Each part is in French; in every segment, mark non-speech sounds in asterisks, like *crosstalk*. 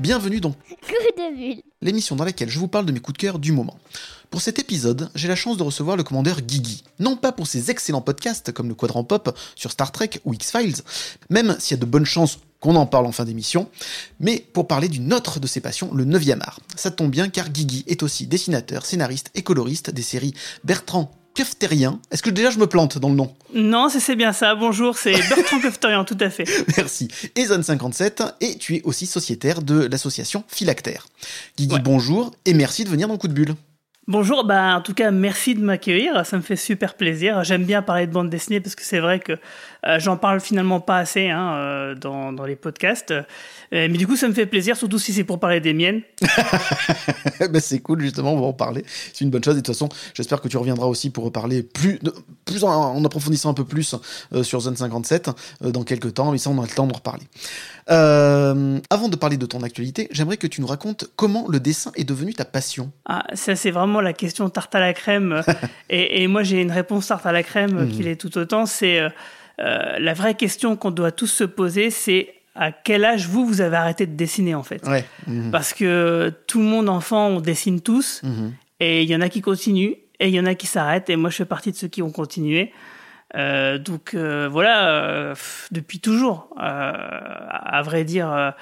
Bienvenue dans l'émission dans laquelle je vous parle de mes coups de cœur du moment. Pour cet épisode, j'ai la chance de recevoir le commandeur Guigui. Non pas pour ses excellents podcasts comme le Quadrant Pop sur Star Trek ou X-Files, même s'il y a de bonnes chances qu'on en parle en fin d'émission, mais pour parler d'une autre de ses passions, le 9e art. Ça tombe bien car Guigui est aussi dessinateur, scénariste et coloriste des séries Bertrand Kefterien. Est-ce que déjà je me plante dans le nom? Non, c'est bien ça. Bonjour, c'est *laughs* Bertrand Kefterien, tout à fait. Merci. Et Zone 57, et tu es aussi sociétaire de l'association Philactère. Guigui, bonjour, et merci de venir dans Coup de Bulle. Bonjour, bah en tout cas merci de m'accueillir, ça me fait super plaisir. J'aime bien parler de bande dessinée parce que c'est vrai que euh, j'en parle finalement pas assez hein, euh, dans, les podcasts. Euh, mais du coup ça me fait plaisir, surtout si c'est pour parler des miennes. *laughs* bah, c'est cool justement, on va en parler. C'est une bonne chose et de toute façon j'espère que tu reviendras aussi pour parler plus, en, approfondissant un peu plus sur Zone 57 dans quelques temps, mais ça on a le temps de reparler. Avant de parler de ton actualité, j'aimerais que tu nous racontes comment le dessin est devenu ta passion. Ah, ça c'est vraiment la question tarte à la crème. *laughs* et, moi, j'ai une réponse tarte à la crème mhm. qui l'est tout autant. C'est euh, euh, la vraie question qu'on doit tous se poser, c'est à quel âge vous, vous avez arrêté de dessiner, en fait? Mhm. Parce que tout le monde enfant, on dessine tous. Mhm. Et il y en a qui continuent et il y en a qui s'arrêtent. Et moi, je fais partie de ceux qui ont continué. Euh, donc voilà, depuis toujours, à vrai dire,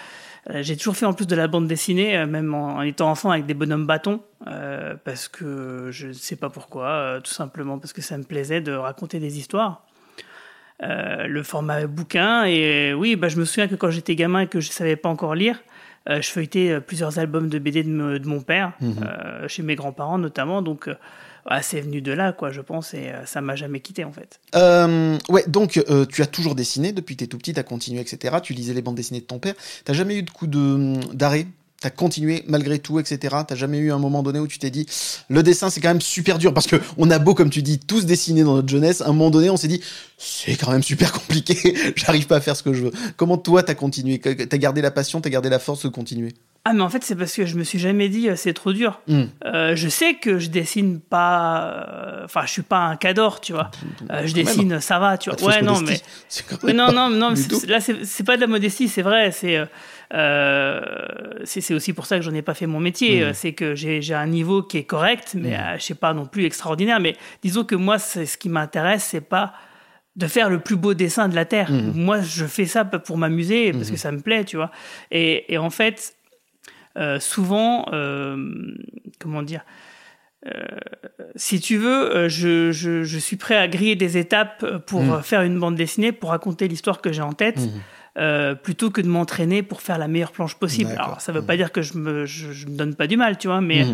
euh, j'ai toujours fait en plus de la bande dessinée, euh, même en, étant enfant avec des bonhommes bâtons, euh, parce que je ne sais pas pourquoi, tout simplement parce que ça me plaisait de raconter des histoires. le format bouquin, et oui, bah, je me souviens que quand j'étais gamin et que je ne savais pas encore lire, je feuilletais plusieurs albums de BD de, de mon père, mmh. chez mes grands-parents notamment, donc ah, c'est venu de là, quoi, je pense, et euh, ça m'a jamais quitté, en fait. Euh, ouais, donc euh, tu as toujours dessiné depuis que tu es tout petit, tu as continué, etc. Tu lisais les bandes dessinées de ton père. T'as jamais eu de coup d'arrêt? T'as continué malgré tout, etc. T'as jamais eu un moment donné où tu t'es dit le dessin c'est quand même super dur parce que on a beau comme tu dis tous dessiner dans notre jeunesse. À un moment donné, on s'est dit c'est quand même super compliqué. *laughs* J'arrive pas à faire ce que je veux. Comment toi t'as continué? T'as gardé la passion, t'as gardé la force de continuer? Ah mais en fait c'est parce que je me suis jamais dit euh, c'est trop dur. Hmm. Euh, je sais que je dessine pas, euh, enfin je suis pas un cador tu vois. je dessine ça va tu vois. Ouais non mais, non non non là c'est pas de la modestie c'est vrai c'est c'est aussi pour ça que j'en ai pas fait mon métier. Hmm. C'est que j'ai un niveau qui est correct mais hmm. je sais pas non plus extraordinaire. Mais disons que moi ce qui m'intéresse c'est pas de faire le plus beau dessin de la terre. Moi, je fais ça pour m'amuser parce que ça me plaît, tu vois. Et, et en fait, euh, souvent, euh, comment dire, euh, si tu veux, je, je, suis prêt à griller des étapes pour faire une bande dessinée, pour raconter l'histoire que j'ai en tête. Mm. plutôt que de m'entraîner pour faire la meilleure planche possible. Alors, ça ne veut mm. pas dire que je me, je, me donne pas du mal, tu vois, mais,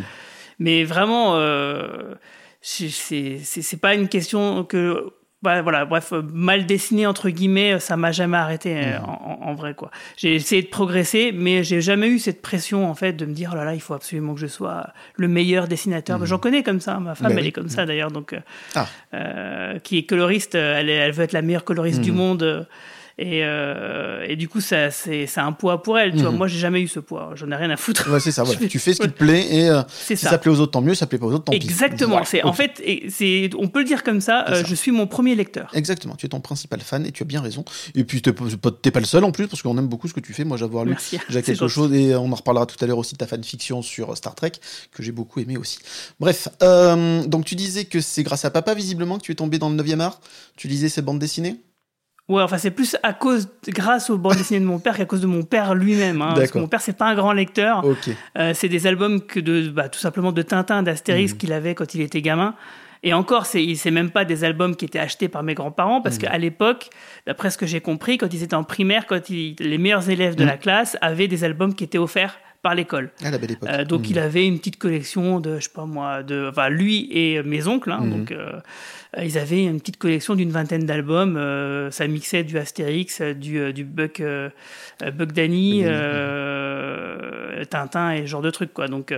mais vraiment, euh, c'est pas une question que bah, voilà, bref, euh, mal dessiné entre guillemets, ça m'a jamais arrêté euh, mmh. en, vrai quoi. J'ai essayé de progresser, mais j'ai jamais eu cette pression en fait de me dire oh là là, il faut absolument que je sois le meilleur dessinateur. Mmh. J'en connais comme ça, ma femme bah elle est comme ça d'ailleurs, donc euh, ah. qui est coloriste, elle, elle, veut être la meilleure coloriste du mmh. monde. Et, euh, et, du coup, ça, c'est, un poids pour elle. Tu vois, mhm. moi, j'ai jamais eu ce poids. J'en ai rien à foutre. Ouais, c'est ça. *laughs* Voilà. tu fais ce qui te plaît et euh, si ça. plaît aux autres, tant mieux. Ça plaît pas aux autres, tant pis. Exactement. C'est en fait, c'est, on peut le dire comme ça. Euh, je suis mon premier lecteur. Exactement. Tu es ton principal fan et tu as bien raison. Et puis, t'es pas, pas le seul en plus parce qu'on aime beaucoup ce que tu fais. Moi, j'avoir lu déjà *laughs* quelque chose et on en reparlera tout à l'heure aussi de ta fanfiction sur Star Trek que j'ai beaucoup aimé aussi. Bref, donc tu disais que c'est grâce à papa visiblement que tu es tombé dans le 9e art. Tu lisais ces bandes dessinées. Ouais, enfin c'est plus à cause, grâce aux bandes dessinées de mon père qu'à cause de mon père lui-même. Hein, parce que mon père c'est pas un grand lecteur. Euh, c'est des albums que de, bah, tout simplement de Tintin, d'Astérix mhm. qu'il avait quand il était gamin. Et encore, c'est, c'est même pas des albums qui étaient achetés par mes grands-parents, parce mhm. qu'à l'époque, d'après ce que j'ai compris, quand ils étaient en primaire, quand les meilleurs élèves de mhm. la classe avaient des albums qui étaient offerts par l'école. Ah, la belle époque. Euh, donc il avait une petite collection de, je sais pas moi, de, enfin lui et mes oncles. Hein, donc euh, ils avaient une petite collection d'une vingtaine d'albums. Euh, ça mixait du Astérix, du, du Buck, Buck Danny, Tintin et ce genre de trucs. Quoi. Donc,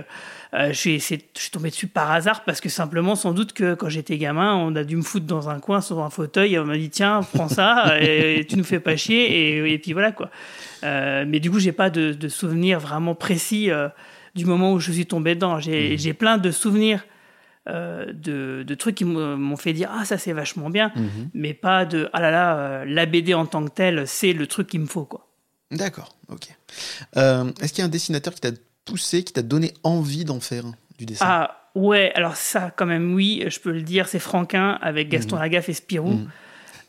je suis, je, suis tombé dessus par hasard parce que simplement, sans doute que quand j'étais gamin, on a dû me foutre dans un coin sur un fauteuil et on m'a dit tiens, prends ça *laughs* et, tu nous fais pas chier et, et puis voilà quoi. mais du coup, j'ai pas de, de souvenirs vraiment précis du moment où je suis tombé dedans. J'ai mmh. plein de souvenirs euh, de, de, trucs qui m'ont fait dire ah ça c'est vachement bien, mmh. mais pas de ah là là euh, la BD en tant que telle c'est le truc qu'il me faut quoi. D'accord, ok. Est-ce qu'il y a un dessinateur qui t'a poussé, qui t'a donné envie d'en faire du dessin. Ah ouais, alors ça quand même oui, je peux le dire, c'est Franquin avec Gaston Lagaffe et Spirou.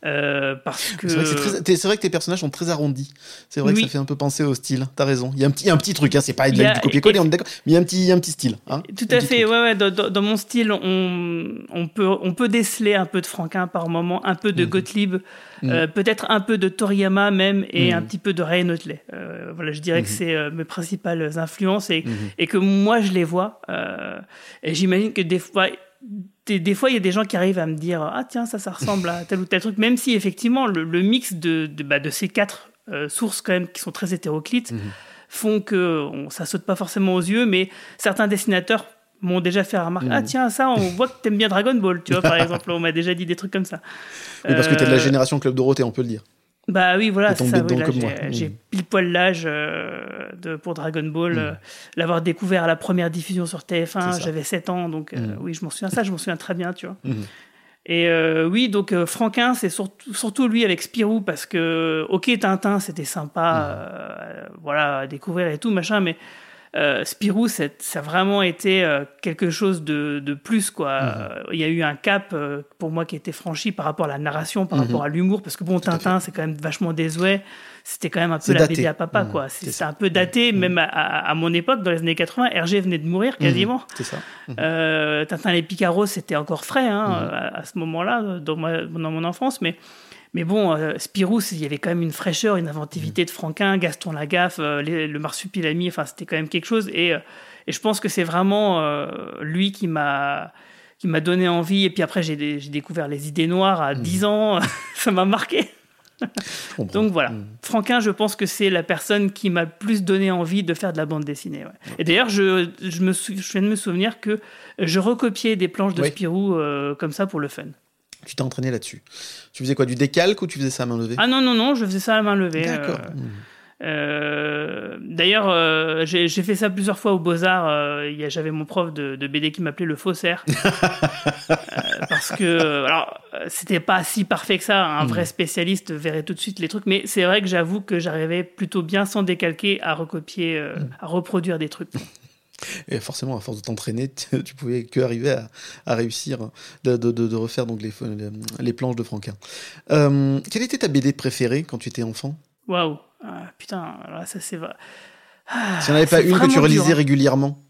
Euh, parce que c'est vrai, que tes personnages sont très arrondis. C'est vrai que ça fait un peu penser au style. T'as raison. Il y a un petit, un petit truc. Hein, c'est pas du copier-coller, on est d'accord. Mais il y a un petit, un petit style. Hein, Tout à fait. Ouais, ouais, dans, mon style, on, on, peut, on peut déceler un peu de Franquin par moment, un peu de mhm. Gottlieb, mhm. euh, peut-être un peu de Toriyama même, et mhm. un petit peu de Ray Notley. Euh, voilà, je dirais que c'est mes principales influences et, et que moi je les vois. et j'imagine que des fois des, fois, il y a des gens qui arrivent à me dire Ah, tiens, ça, ça ressemble à tel ou tel truc, même si effectivement, le, mix de, de, bah, de, ces quatre euh, sources, quand même, qui sont très hétéroclites, mhm. font que on, ça saute pas forcément aux yeux, mais certains dessinateurs m'ont déjà fait remarquer Ah, mhm. tiens, ça, on voit que tu aimes bien Dragon Ball, tu vois, par *laughs* exemple. On m'a déjà dit des trucs comme ça. Oui, parce que tu es de la euh, génération Club Dorothée, on peut le dire. Bah oui, voilà, c'est ça. j'ai, mmh. pile poil l'âge euh, de, pour Dragon Ball. Mmh. Euh, l'avoir découvert à la première diffusion sur TF1, j'avais 7 ans, donc euh, mmh. oui, je m'en souviens ça, je m'en souviens très bien, tu vois. Et oui, donc Franquin, c'est surtout, surtout lui avec Spirou, parce que, ok, Tintin, c'était sympa, voilà, à découvrir et tout, machin, mais euh, Spirou, ça a vraiment été euh, quelque chose de, de plus. Quoi. Mhm. Il y a eu un cap euh, pour moi qui a été franchi par rapport à la narration, par mhm. rapport à l'humour, parce que bon, Tintin, c'est quand même vachement désuet. C'était quand même un peu la BD à papa. Mhm. quoi. C'est un peu daté, même à, mon époque, dans les années 80. Hergé venait de mourir quasiment. C'est ça. Tintin les Picaros, c'était encore frais hein, à, ce moment-là, dans, dans mon enfance. Mais mais bon, euh, Spirou, il y avait quand même une fraîcheur, une inventivité de Franquin, Gaston Lagaffe, euh, le Marsupilami, enfin, c'était quand même quelque chose. Et, euh, et je pense que c'est vraiment lui qui m'a qui m'a donné envie. Et puis après, j'ai découvert les idées noires à 10 mmh. ans. *laughs* ça m'a marqué. Donc voilà, mmh. Franquin, je pense que c'est la personne qui m'a plus donné envie de faire de la bande dessinée. Et d'ailleurs, je, je, me je viens de me souvenir que je recopiais des planches de Spirou comme ça pour le fun. Tu t'es entraîné là-dessus. Tu faisais quoi Du décalque ou tu faisais ça à main levée? Ah non, non, non, je faisais ça à main levée. Euh, D'accord. Euh, d'ailleurs, euh, j'ai fait ça plusieurs fois au Beaux-Arts. J'avais mon prof de, BD qui m'appelait le faussaire. *laughs* parce que, alors, c'était pas si parfait que ça. Un hmm. vrai spécialiste verrait tout de suite les trucs. Mais c'est vrai que j'avoue que j'arrivais plutôt bien sans décalquer à recopier, hmm. à reproduire des trucs. Et forcément, à force de t'entraîner, *laughs* tu pouvais que arriver à, réussir de, refaire donc les, les, planches de Franquin. Euh, quelle était ta BD préférée quand tu étais enfant? Waouh ah, Putain, alors ça c'est. Ah, S'il n'y en avait pas une que tu relisais hein. régulièrement?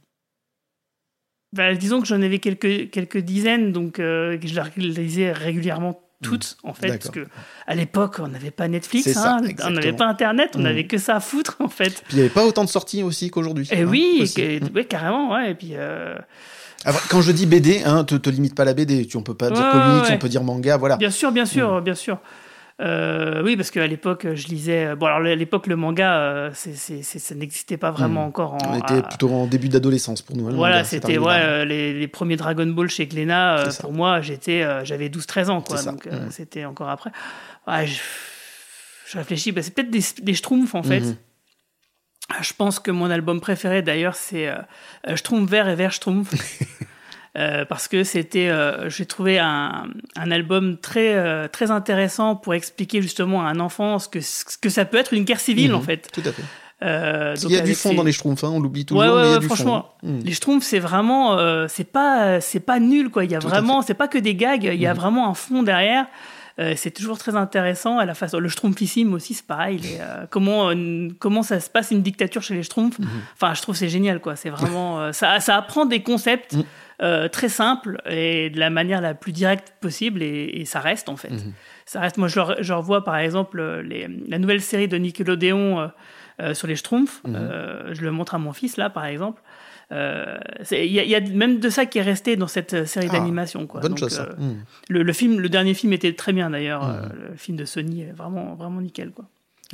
Bah, Disons que j'en avais quelques, quelques dizaines, donc euh, je la relisais régulièrement toutes, en fait, parce que à l'époque, on n'avait pas Netflix, hein, on n'avait pas Internet, on n'avait mm. que ça à foutre, en fait. Puis il n'y avait pas autant de sorties aussi qu'aujourd'hui. Et eh hein, oui, mm. carrément, ouais. Et puis. Euh, quand je dis BD, hein, te, te limite pas la BD. Tu, on peut pas dire comics, on peut dire manga, voilà. Bien sûr, bien sûr, bien sûr. Euh, oui, parce qu'à l'époque, je lisais. Bon, alors à l'époque, le manga, euh, ça n'existait pas vraiment hmm. encore. On était plutôt en début d'adolescence pour nous. Hein, voilà, c'était ouais, euh, les, premiers Dragon Ball chez Glénat. pour moi, j'étais, j'avais 12-13 ans, quoi. Donc hmm. c'était encore après. je, réfléchis, bah, c'est peut-être des, des Schtroumpfs en fait. Hmm. Je pense que mon album préféré d'ailleurs, c'est Schtroumpf vert et vert Schtroumpf. *laughs* Euh, parce que c'était, euh, j'ai trouvé un, un, album très, euh, très intéressant pour expliquer justement à un enfant ce que, ce que ça peut être une guerre civile mhm. en fait. Tout à fait. il y a du fond dans les Schtroumpfs, hein, on l'oublie toujours. Ouais, mais il y a du franchement, fond. Mhm. les Schtroumpfs, c'est vraiment, c'est pas, c'est pas nul quoi. Il y a vraiment, c'est pas que des gags, il y a mhm. vraiment un fond derrière. c'est toujours très intéressant. À la face, le Schtroumpfissime aussi, c'est pareil. comment, comment ça se passe une dictature chez les Schtroumpfs Enfin, je trouve c'est génial, quoi. C'est vraiment, ça, ça apprend des concepts. Euh, très simple et de la manière la plus directe possible et, ça reste en fait. Mhm. Ça reste. Moi, je, revois par exemple les, la nouvelle série de Nickelodeon euh, euh, sur les Schtroumpfs. Mhm. je le montre à mon fils là, par exemple. Il y, a même de ça qui est resté dans cette série ah, d'animation. Bonne chose. Mhm. le, film, le dernier film était très bien d'ailleurs. le film de Sony est vraiment, vraiment nickel. Quoi.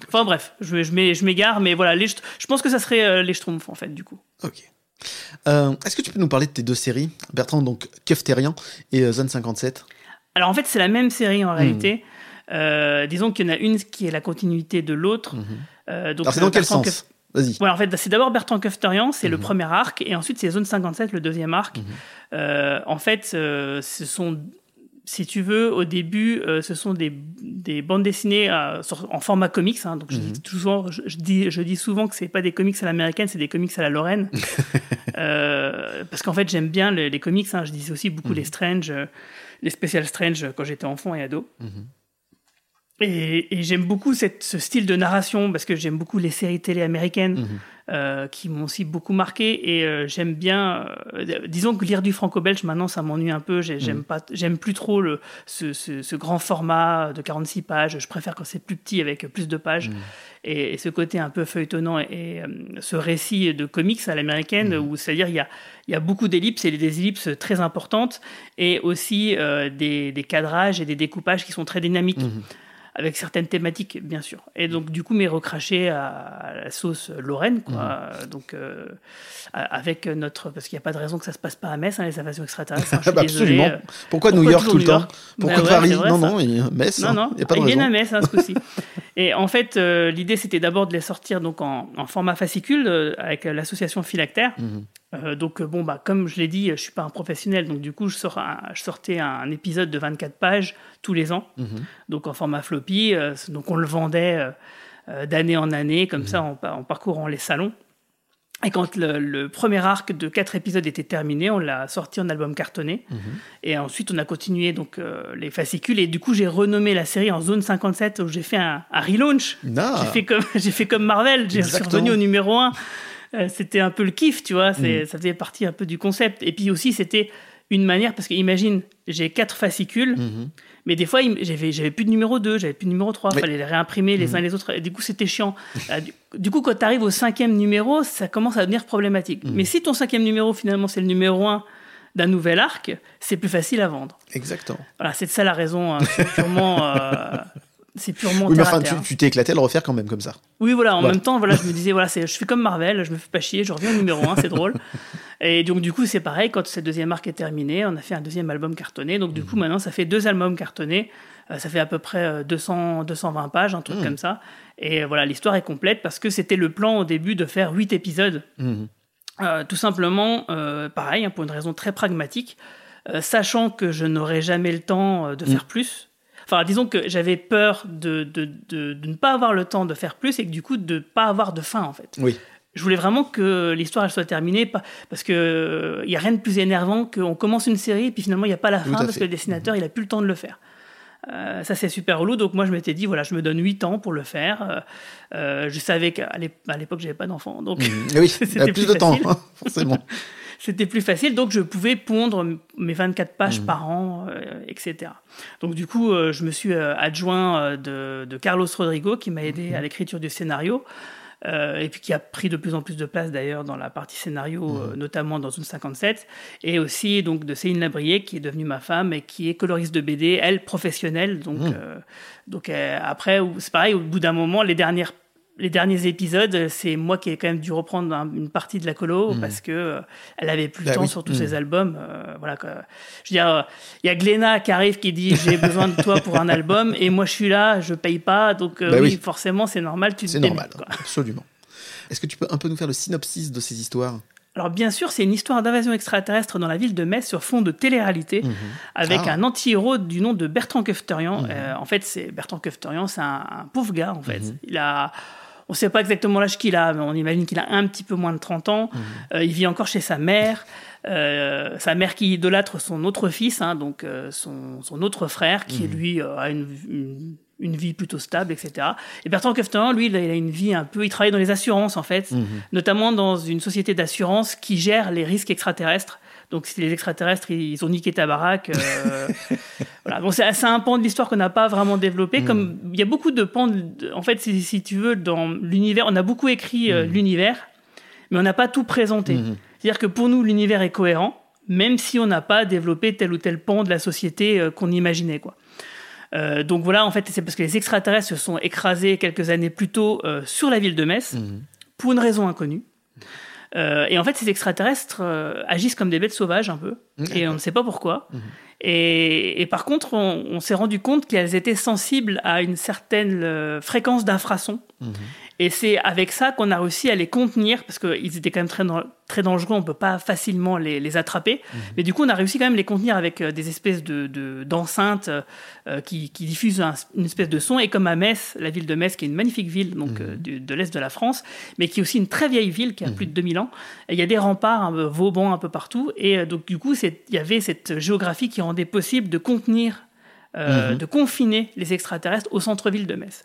Enfin bref, je, je m'égare, mais voilà, je pense que ça serait les Schtroumpfs en fait, du coup. Ok. Euh, est-ce que tu peux nous parler de tes deux séries? Bertrand, donc Kefterian et euh, Zone 57 Alors en fait, c'est la même série en hmm. réalité. Euh, disons qu'il y en a une qui est la continuité de l'autre. Hmm. Alors c'est dans quel sens? Vas-y. En fait, c'est d'abord Bertrand Kefterian, c'est le mhm. premier arc, et ensuite c'est Zone 57, le deuxième arc. Mhm. En fait, ce sont, si tu veux, au début, euh, ce sont des, des bandes dessinées en format comics. Hein, donc je, dis mhm. toujours, je, dis, je dis souvent que c'est pas des comics à l'américaine, c'est des comics à la Lorraine. *laughs* parce qu'en fait, j'aime bien les, comics. Hein, je disais aussi beaucoup les Strange, les Special Strange quand j'étais enfant et ado. Et, j'aime beaucoup cette, ce style de narration parce que j'aime beaucoup les séries télé américaines mhm. euh, qui m'ont aussi beaucoup marqué et euh, j'aime bien. Euh, disons que lire du franco-belge maintenant ça m'ennuie un peu. J'aime mhm. pas, j'aime plus trop le, ce, ce, grand format de 46 pages. Je préfère quand c'est plus petit avec plus de pages. Mhm. Et, ce côté un peu feuilletonnant et, ce récit de comics à l'américaine où c'est-à-dire il y a, il y a beaucoup d'ellipses et des ellipses très importantes et aussi des, des, cadrages et des découpages qui sont très dynamiques avec certaines thématiques, bien sûr. Et donc, du coup, mais recraché à la sauce lorraine, quoi. Mmh. Donc, euh, avec notre. Parce qu'il n'y a pas de raison que ça se passe pas à Metz, hein, les invasions extraterrestres. Hein, *laughs* bah, absolument. Euh, pourquoi, New York tout le temps Pourquoi bah Paris Non, non, Metz. Non, hein. non, il n'y a pas de raison. à Metz, ce coup-ci. Et en fait, euh, l'idée, c'était d'abord de les sortir donc, en, format fascicule avec l'association Philactère. Mmh. Euh, donc, euh, bon, bah, comme je l'ai dit, je suis pas un professionnel, donc du coup, je, sors je sortais un, épisode de 24 pages tous les ans, mhm. donc en format floppy. Euh, donc, on le vendait d'année en année, comme ça, mhm. en, parcourant les salons. Et quand le, premier arc de quatre épisodes était terminé, on l'a sorti en album cartonné. Mhm. Et ensuite, on a continué donc les fascicules. Et du coup, j'ai renommé la série en Zone 57 où j'ai fait un, relaunch. Ah. J'ai fait comme *laughs* j'ai fait comme Marvel. J'ai revenu au numéro 1. Euh, c'était un peu le kiff, tu vois. Mm. Ça faisait partie un peu du concept. Et puis aussi, c'était une manière, parce que imagine, j'ai quatre fascicules, mm-hmm. mais des fois, j'avais, plus de numéro 2, j'avais plus de numéro 3, il fallait les réimprimer les mm-hmm. uns les autres, et du coup, c'était chiant. Euh, du, coup, quand tu arrives au cinquième numéro, ça commence à devenir problématique. Mm. Mais si ton cinquième numéro, finalement, c'est le numéro 1 d'un nouvel arc, c'est plus facile à vendre. Exactement. Voilà, c'est de ça la raison. Hein. Purement. Euh, c'est purement oui, mais enfin, tu t'es éclaté à le refaire quand même comme ça. Oui, voilà. En même temps, voilà, je me *laughs* disais, voilà, je fais comme Marvel, je me fais pas chier, je reviens au numéro 1, c'est drôle. Et donc, du coup, c'est pareil, quand cette deuxième arc est terminée, on a fait un deuxième album cartonné. Donc, du coup, mhm. maintenant, ça fait deux albums cartonnés. Euh, ça fait à peu près 200, euh, 220 pages, un truc mhm. comme ça. Et voilà, l'histoire est complète parce que c'était le plan au début de faire huit épisodes. Mhm. Euh, tout simplement, pareil, hein, pour une raison très pragmatique, sachant que je n'aurais jamais le temps de faire plus Enfin, disons que j'avais peur de, de, de, ne pas avoir le temps de faire plus et que du coup de ne pas avoir de fin en fait. Oui. Je voulais vraiment que l'histoire elle soit terminée parce que il euh, y a rien de plus énervant qu'on commence une série et puis finalement il n'y a pas la fin parce que le dessinateur il a plus le temps de le faire. Euh, ça c'est super relou donc moi je m'étais dit voilà je me donne 8 ans pour le faire euh, je savais qu'à l'époque j'avais pas d'enfant donc mmh. *laughs* oui c'était plus, de temps forcément *laughs* c'était plus facile, donc je pouvais pondre mes 24 pages mmh. par an, euh, etc. Donc du coup, euh, je me suis euh, adjoint de, Carlos Rodrigo, qui m'a aidé mmh. à l'écriture du scénario. et puis qui a pris de plus en plus de place d'ailleurs dans la partie scénario, mmh. notamment dans une 57, et aussi donc de Céline Labrier qui est devenue ma femme et qui est coloriste de BD, elle professionnelle. Donc, donc après, c'est pareil, au bout d'un moment, les dernières les derniers épisodes, c'est moi qui ai quand même dû reprendre une partie de la colo hmm. parce que euh, elle avait plus le bah temps sur tous hmm. ses albums. Euh, voilà, Je veux dire, il y a Glenna qui arrive qui dit j'ai besoin de toi pour un *laughs* album et moi je suis là, je paye pas, donc euh, bah oui, forcément c'est normal, tu te C'est normal, absolument. Est-ce que tu peux un peu nous faire le synopsis de ces histoires? Alors bien sûr, c'est une histoire d'invasion extraterrestre dans la ville de Metz sur fond de télé-réalité, mhm. avec ah. un anti-héros du nom de Bertrand Kefterian. Mhm. en fait, c'est Bertrand Kefterian, c'est un, un, pauvre gars en fait. Mhm. Il a on ne sait pas exactement l'âge qu'il a, mais on imagine qu'il a un petit peu moins de 30 ans. Mhm. Euh, il vit encore chez sa mère. Euh, sa mère qui idolâtre son autre fils, hein, donc euh, son, autre frère, qui mhm. lui a une, vie plutôt stable, etc. Et Bertrand Kefterin, lui, il a une vie un peu. Il travaille dans les assurances, en fait, mhm. notamment dans une société d'assurance qui gère les risques extraterrestres. Donc, si les extraterrestres, ils ont niqué ta baraque. Euh, *laughs* voilà. Bon, c'est un pan de l'histoire qu'on n'a pas vraiment développé. Hmm. Comme il y a beaucoup de pans, en fait, si, tu veux, dans l'univers, on a beaucoup écrit euh, hmm. l'univers, mais on n'a pas tout présenté. Hmm. C'est-à-dire que pour nous, l'univers est cohérent, même si on n'a pas développé tel ou tel pan de la société euh, qu'on imaginait, quoi. donc voilà, en fait, c'est parce que les extraterrestres se sont écrasés quelques années plus tôt sur la ville de Metz, pour une raison inconnue. Euh, et en fait, ces extraterrestres euh, agissent comme des bêtes sauvages un peu, et on ne sait pas pourquoi. Mhm. Et, par contre, on, s'est rendu compte qu'elles étaient sensibles à une certaine euh, fréquence d'infrasons. Mhm. Et c'est avec ça qu'on a réussi à les contenir, parce qu'ils étaient quand même très, très dangereux, on ne peut pas facilement les, attraper. Mhm. Mais du coup, on a réussi quand même à les contenir avec euh, des espèces d'enceintes de, euh, qui, diffusent une espèce de son. Et comme à Metz, la ville de Metz, qui est une magnifique ville donc, mhm. euh, de, l'Est de la France, mais qui est aussi une très vieille ville, qui a mhm. plus de 2000 ans, il y a des remparts, un Vauban un peu partout. Et donc, du coup, il y avait cette géographie qui rendait possible de contenir de confiner les extraterrestres au centre-ville de Metz.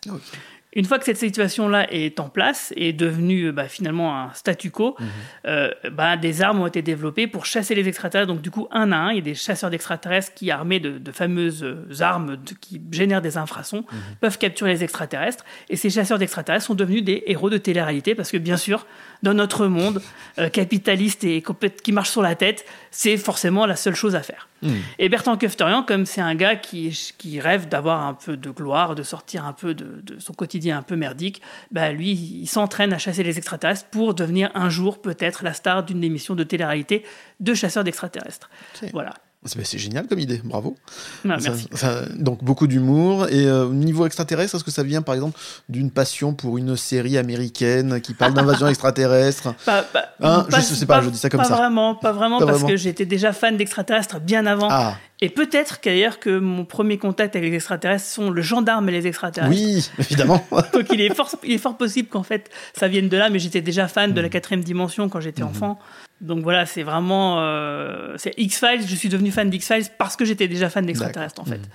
Une fois que cette situation-là est en place et est devenue bah, finalement un statu quo, mhm. euh, bah, des armes ont été développées pour chasser les extraterrestres. Donc du coup, un à un, il y a des chasseurs d'extraterrestres qui, armés de, fameuses armes qui génèrent des infrasons, mhm. peuvent capturer les extraterrestres. Et ces chasseurs d'extraterrestres sont devenus des héros de télé-réalité parce que bien sûr, dans notre monde euh, capitaliste et qui marche sur la tête, c'est forcément la seule chose à faire. Hmm. Et Bertrand Kefterian, comme c'est un gars qui, qui rêve d'avoir un peu de gloire, de sortir un peu de, son quotidien un peu merdique, bah lui, il s'entraîne à chasser les extraterrestres pour devenir un jour peut-être la star d'une émission de télé-réalité de chasseurs d'extraterrestres. Voilà. C'est génial comme idée, bravo. Ah, merci. donc beaucoup d'humour. Et euh, au niveau extraterrestre, est-ce que ça vient par exemple d'une passion pour une série américaine qui parle d'invasion *laughs* extraterrestre? Pas, hein, Je sais pas, je dis ça comme pas ça. Vraiment, pas vraiment, parce que j'étais déjà fan d'extraterrestres bien avant. Ah. Et peut-être qu'ailleurs que mon premier contact avec les extraterrestres sont le gendarme et les extraterrestres. Oui, évidemment. *laughs* donc il est, fort, il est fort possible qu'en fait ça vienne de là, mais j'étais déjà fan de la quatrième dimension quand j'étais mm-hmm. enfant. Donc voilà, c'est vraiment. Euh, c'est X-Files, je suis devenu fan d'X-Files parce que j'étais déjà fan d'extraterrestres en fait. Mhm.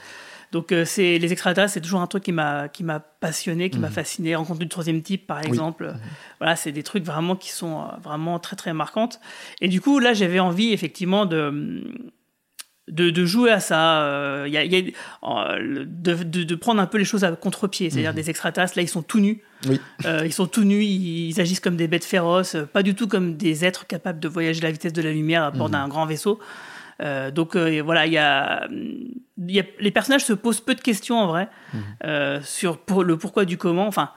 Donc euh, c'est les extraterrestres, c'est toujours un truc qui m'a qui m'a passionné, qui m'a mhm. fasciné. Rencontre du troisième type, par exemple. Mhm. Voilà, c'est des trucs vraiment qui sont euh, vraiment très très marquantes. Et du coup, là, j'avais envie effectivement de de, jouer à ça, euh, y a, euh, de, prendre un peu les choses à contre-pied. C'est-à-dire mhm. des extraterrestres, là, ils sont tout nus. Euh, ils sont tout nus, ils, agissent comme des bêtes féroces, pas du tout comme des êtres capables de voyager à la vitesse de la lumière à bord mhm. d'un grand vaisseau. donc voilà, il y a, les personnages se posent peu de questions en vrai mhm. sur pour, le pourquoi du comment. Enfin,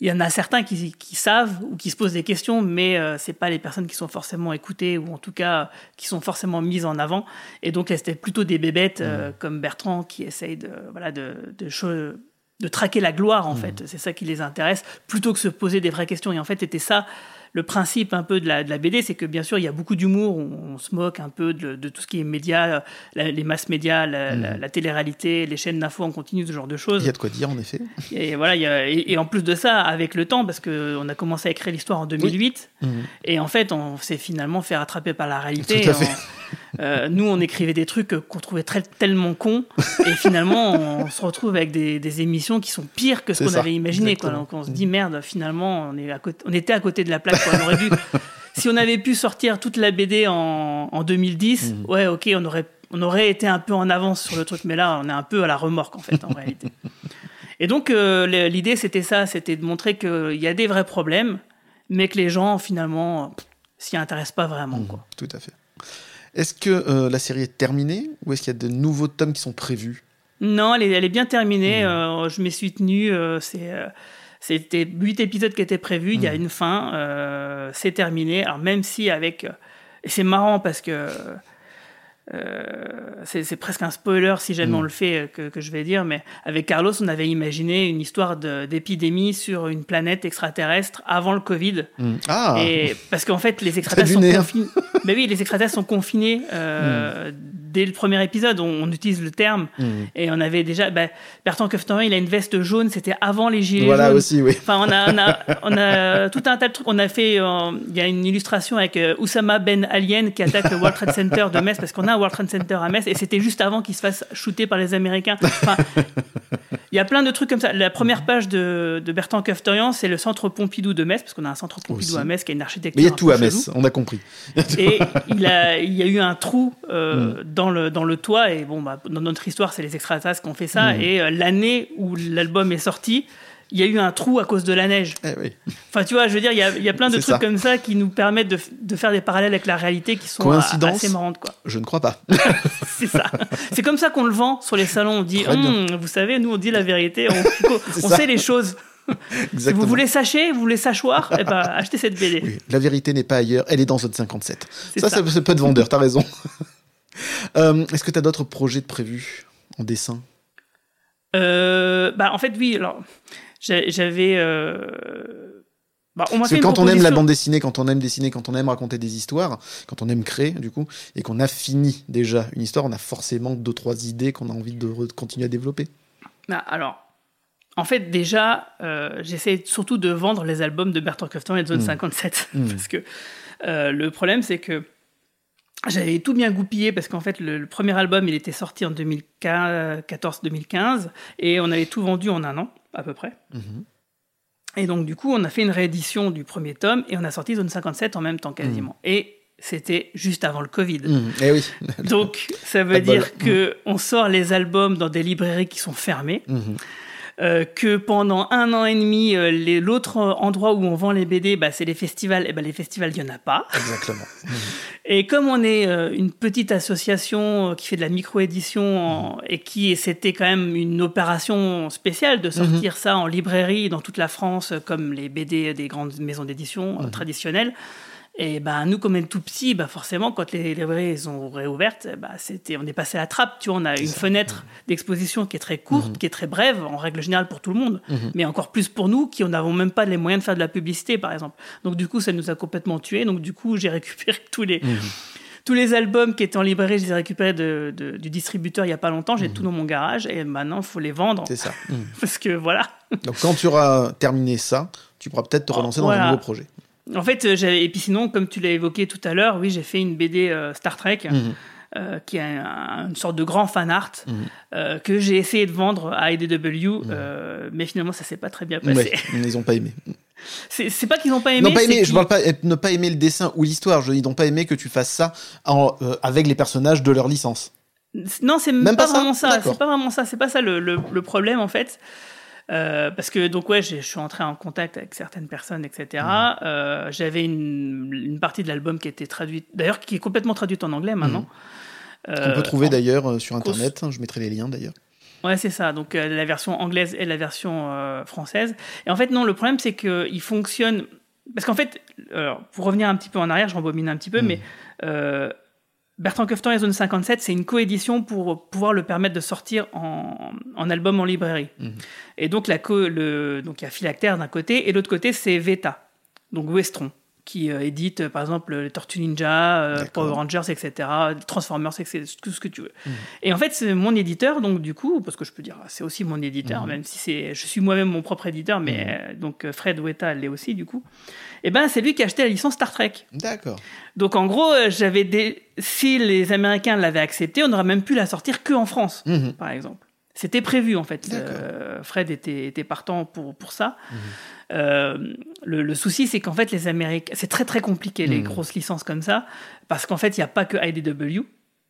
il y en a certains qui, savent ou qui se posent des questions, mais ce euh, c'est pas les personnes qui sont forcément écoutées ou en tout cas qui sont forcément mises en avant. Et donc c'était plutôt des bébêtes euh, mmh. comme Bertrand qui essayent de voilà de, de, de traquer la gloire en mmh. fait. C'est ça qui les intéresse plutôt que se poser des vraies questions. Et en fait c'était ça le principe un peu de la, de la BD, c'est que bien sûr, il y a beaucoup d'humour, on, se moque un peu de, tout ce qui est médias, les masses médias, la, mmh. télé-réalité, les chaînes d'infos en continu, ce genre de choses. Il y a de quoi dire, en effet. Et voilà, et, en plus de ça, avec le temps, parce qu'on a commencé à écrire l'histoire en 2008, mmh. et en fait, on s'est finalement fait rattraper par la réalité. Tout à fait. Euh, nous, on écrivait des trucs qu'on trouvait très, tellement cons, et finalement, on se retrouve avec des, émissions qui sont pires que ce qu'on avait imaginé. Quoi. Donc, on se dit, merde, finalement, on, est à côté, on était à côté de la plaque. On aurait dû, si on avait pu sortir toute la BD en, en 2010, mm. ouais, ok, on aurait, on aurait été un peu en avance sur le truc, mais là, on est un peu à la remorque, en fait, en réalité. Et donc, euh, l'idée, c'était ça, c'était de montrer qu'il y a des vrais problèmes, mais que les gens, finalement, s'y intéressent pas vraiment. Quoi. Tout à fait. Est-ce que euh, la série est terminée ou est-ce qu'il y a de nouveaux tomes qui sont prévus? Non, elle est, bien terminée. Mmh. Euh, je m'y suis tenu. Euh, c'était huit épisodes qui étaient prévus. Il y a mmh. une fin. c'est terminé. Alors même si avec... Et c'est marrant parce que c'est presque un spoiler si jamais on mm. le fait euh, que, je vais dire, mais avec Carlos, on avait imaginé une histoire d'épidémie sur une planète extraterrestre avant le Covid. Ah. Et parce qu'en fait, les *laughs* extraterrestres sont confinés. Mais oui, les extraterrestres sont confinés euh, mm dès le premier épisode, on, utilise le terme. Hmm. Et on avait déjà. Bah, Bertrand Kefterin, il a une veste jaune, c'était avant les gilets voilà aussi, oui. Enfin, on a, on a, on a *laughs* tout un tas de trucs. On a fait. Euh, il y a une illustration avec euh, Oussama Ben Alien qui attaque le World Trade Center de Metz, parce qu'on a un World Trade Center à Metz, et c'était juste avant qu'il se fasse shooter par les Américains. Enfin, il y a plein de trucs comme ça. La première page de, de Bertrand c'est le centre Pompidou de Metz, parce qu'on a un centre Pompidou à Metz qui a une architecture. Mais il y a tout à Metz, on a compris. et *laughs* il, a, il y a eu un trou euh, mm. Dans, le, dans le toit, et bon, bah, dans notre histoire, c'est les extraterrestres qui ont fait ça. Mm. Et euh, l'année où l'album est sorti, il y a eu un trou à cause de la neige. Eh enfin, tu vois, je veux dire, il y a, y a plein de trucs comme ça qui nous permettent de, de, faire des parallèles avec la réalité qui sont assez marrantes. Quoi. Je ne crois pas. *laughs* c'est ça. C'est comme ça qu'on le vend sur les salons. On dit, hum, vous savez, nous, on dit la vérité, on, *laughs* on sait les choses. si vous voulez sacher, vous voulez sachoir, eh ben, achetez cette BD. la vérité n'est pas ailleurs, elle est dans Zone 57. Ça, ça, c'est peu de vendeur, t'as raison. Euh, est-ce que tu as d'autres projets de prévus en dessin? Euh, bah, En fait, oui. Alors, j'avais. Bah, Parce que quand on aime la bande dessinée, quand on aime dessiner, quand on aime raconter des histoires, quand on aime créer, du coup, et qu'on a fini déjà une histoire, on a forcément deux, trois idées qu'on a envie de continuer à développer. Bah, alors, en fait, déjà, euh, j'essaie surtout de vendre les albums de Bertrand Crefton et de Zone 57. Mmh. Mmh. *laughs* Parce que euh, le problème, c'est que j'avais tout bien goupillé parce qu'en fait, le, premier album, il était sorti en 2014-2015 et on avait tout vendu en un an, à peu près. Mmh. Et donc, du coup, on a fait une réédition du premier tome et on a sorti Zone 57 en même temps quasiment. Mmh. Et c'était juste avant le Covid. Mmh. Et eh oui. donc, ça veut dire qu'on sort les albums dans des librairies qui sont fermées. Euh, que pendant un an et demi, euh, l'autre endroit où on vend les BD, bah, c'est les festivals. Et ben les festivals, il n'y en a pas. Exactement. *laughs* Et comme on est euh, une petite association qui fait de la micro-édition mmh. et qui c'était quand même une opération spéciale de sortir mmh. ça en librairie dans toute la France, comme les BD des grandes maisons d'édition mmh. traditionnelles. Et ben nous, comme tout petit, bah forcément, quand les librairies ont réouvertes, bah c'était, on est passé à la trappe. Tu vois, on a une fenêtre d'exposition qui est très courte, mhm. qui est très brève, en règle générale pour tout le monde, mhm. mais encore plus pour nous qui n'avons même pas les moyens de faire de la publicité, par exemple. Donc du coup, ça nous a complètement tués. Donc du coup, j'ai récupéré *laughs* tous les mhm. tous les albums qui étaient en librairie, je les ai récupérés de, du distributeur il y a pas longtemps. J'ai tout dans mon garage et maintenant, il faut les vendre. C'est ça. *laughs* Parce que voilà. Donc quand tu auras terminé ça, tu pourras peut-être te relancer dans un nouveau projet. En fait, euh, et puis sinon, comme tu l'as évoqué tout à l'heure, oui, j'ai fait une BD euh, Star Trek. Mhm. Euh, qui est une sorte de grand fan art mhm. que j'ai essayé de vendre à IDW, mhm. mais finalement ça s'est pas très bien passé. ils n'ont pas aimé. *laughs* C'est pas qu'ils n'ont pas aimé. pas aimé. Je parle pas ne pas aimer le dessin ou l'histoire. Je ils n'ont pas aimé que tu fasses ça avec les personnages de leur licence. Non, c'est même pas, vraiment ça. C'est pas vraiment ça. C'est pas ça le, le, problème en fait. Euh, parce que donc ouais, je suis entré en contact avec certaines personnes, etc. Mmh. Euh, j'avais une, une, partie de l'album qui était traduite, d'ailleurs qui est complètement traduite en anglais maintenant. Mmh. On peut trouver d'ailleurs sur internet. Hein, je mettrai les liens d'ailleurs. Ouais, c'est ça. Donc la version anglaise et la version française. Et en fait, non, le problème c'est qu'il fonctionne. Parce qu'en fait, alors, pour revenir un petit peu en arrière, je rembobine un petit peu, mmh. mais Bertrand Keftan et Zone 57, c'est une coédition pour pouvoir le permettre de sortir en, album en librairie. Mhm. Et donc, la le, donc il y a Philactère d'un côté, et l'autre côté, c'est Veta, donc Westron, qui euh, édite, par exemple, les Tortues Ninja, euh, Power Rangers, etc., Transformers, etc., tout ce que tu veux. Mhm. Et en fait, c'est mon éditeur, donc du coup, parce que je peux dire, c'est aussi mon éditeur, mhm. même si c'est, je suis moi-même mon propre éditeur, mais euh, donc Fred Weta l'est aussi, du coup eh ben c'est lui qui a acheté la licence Star Trek. D'accord. Donc en gros, euh, j'avais des... si les Américains l'avaient accepté, on aurait même pu la sortir que en France, mhm. par exemple. C'était prévu en fait. Euh, Fred était, était, partant pour, pour ça. Mhm. Euh, le, souci, c'est qu'en fait, les Américains, c'est très très compliqué les mhm. grosses licences comme ça, parce qu'en fait, il n'y a pas que IDW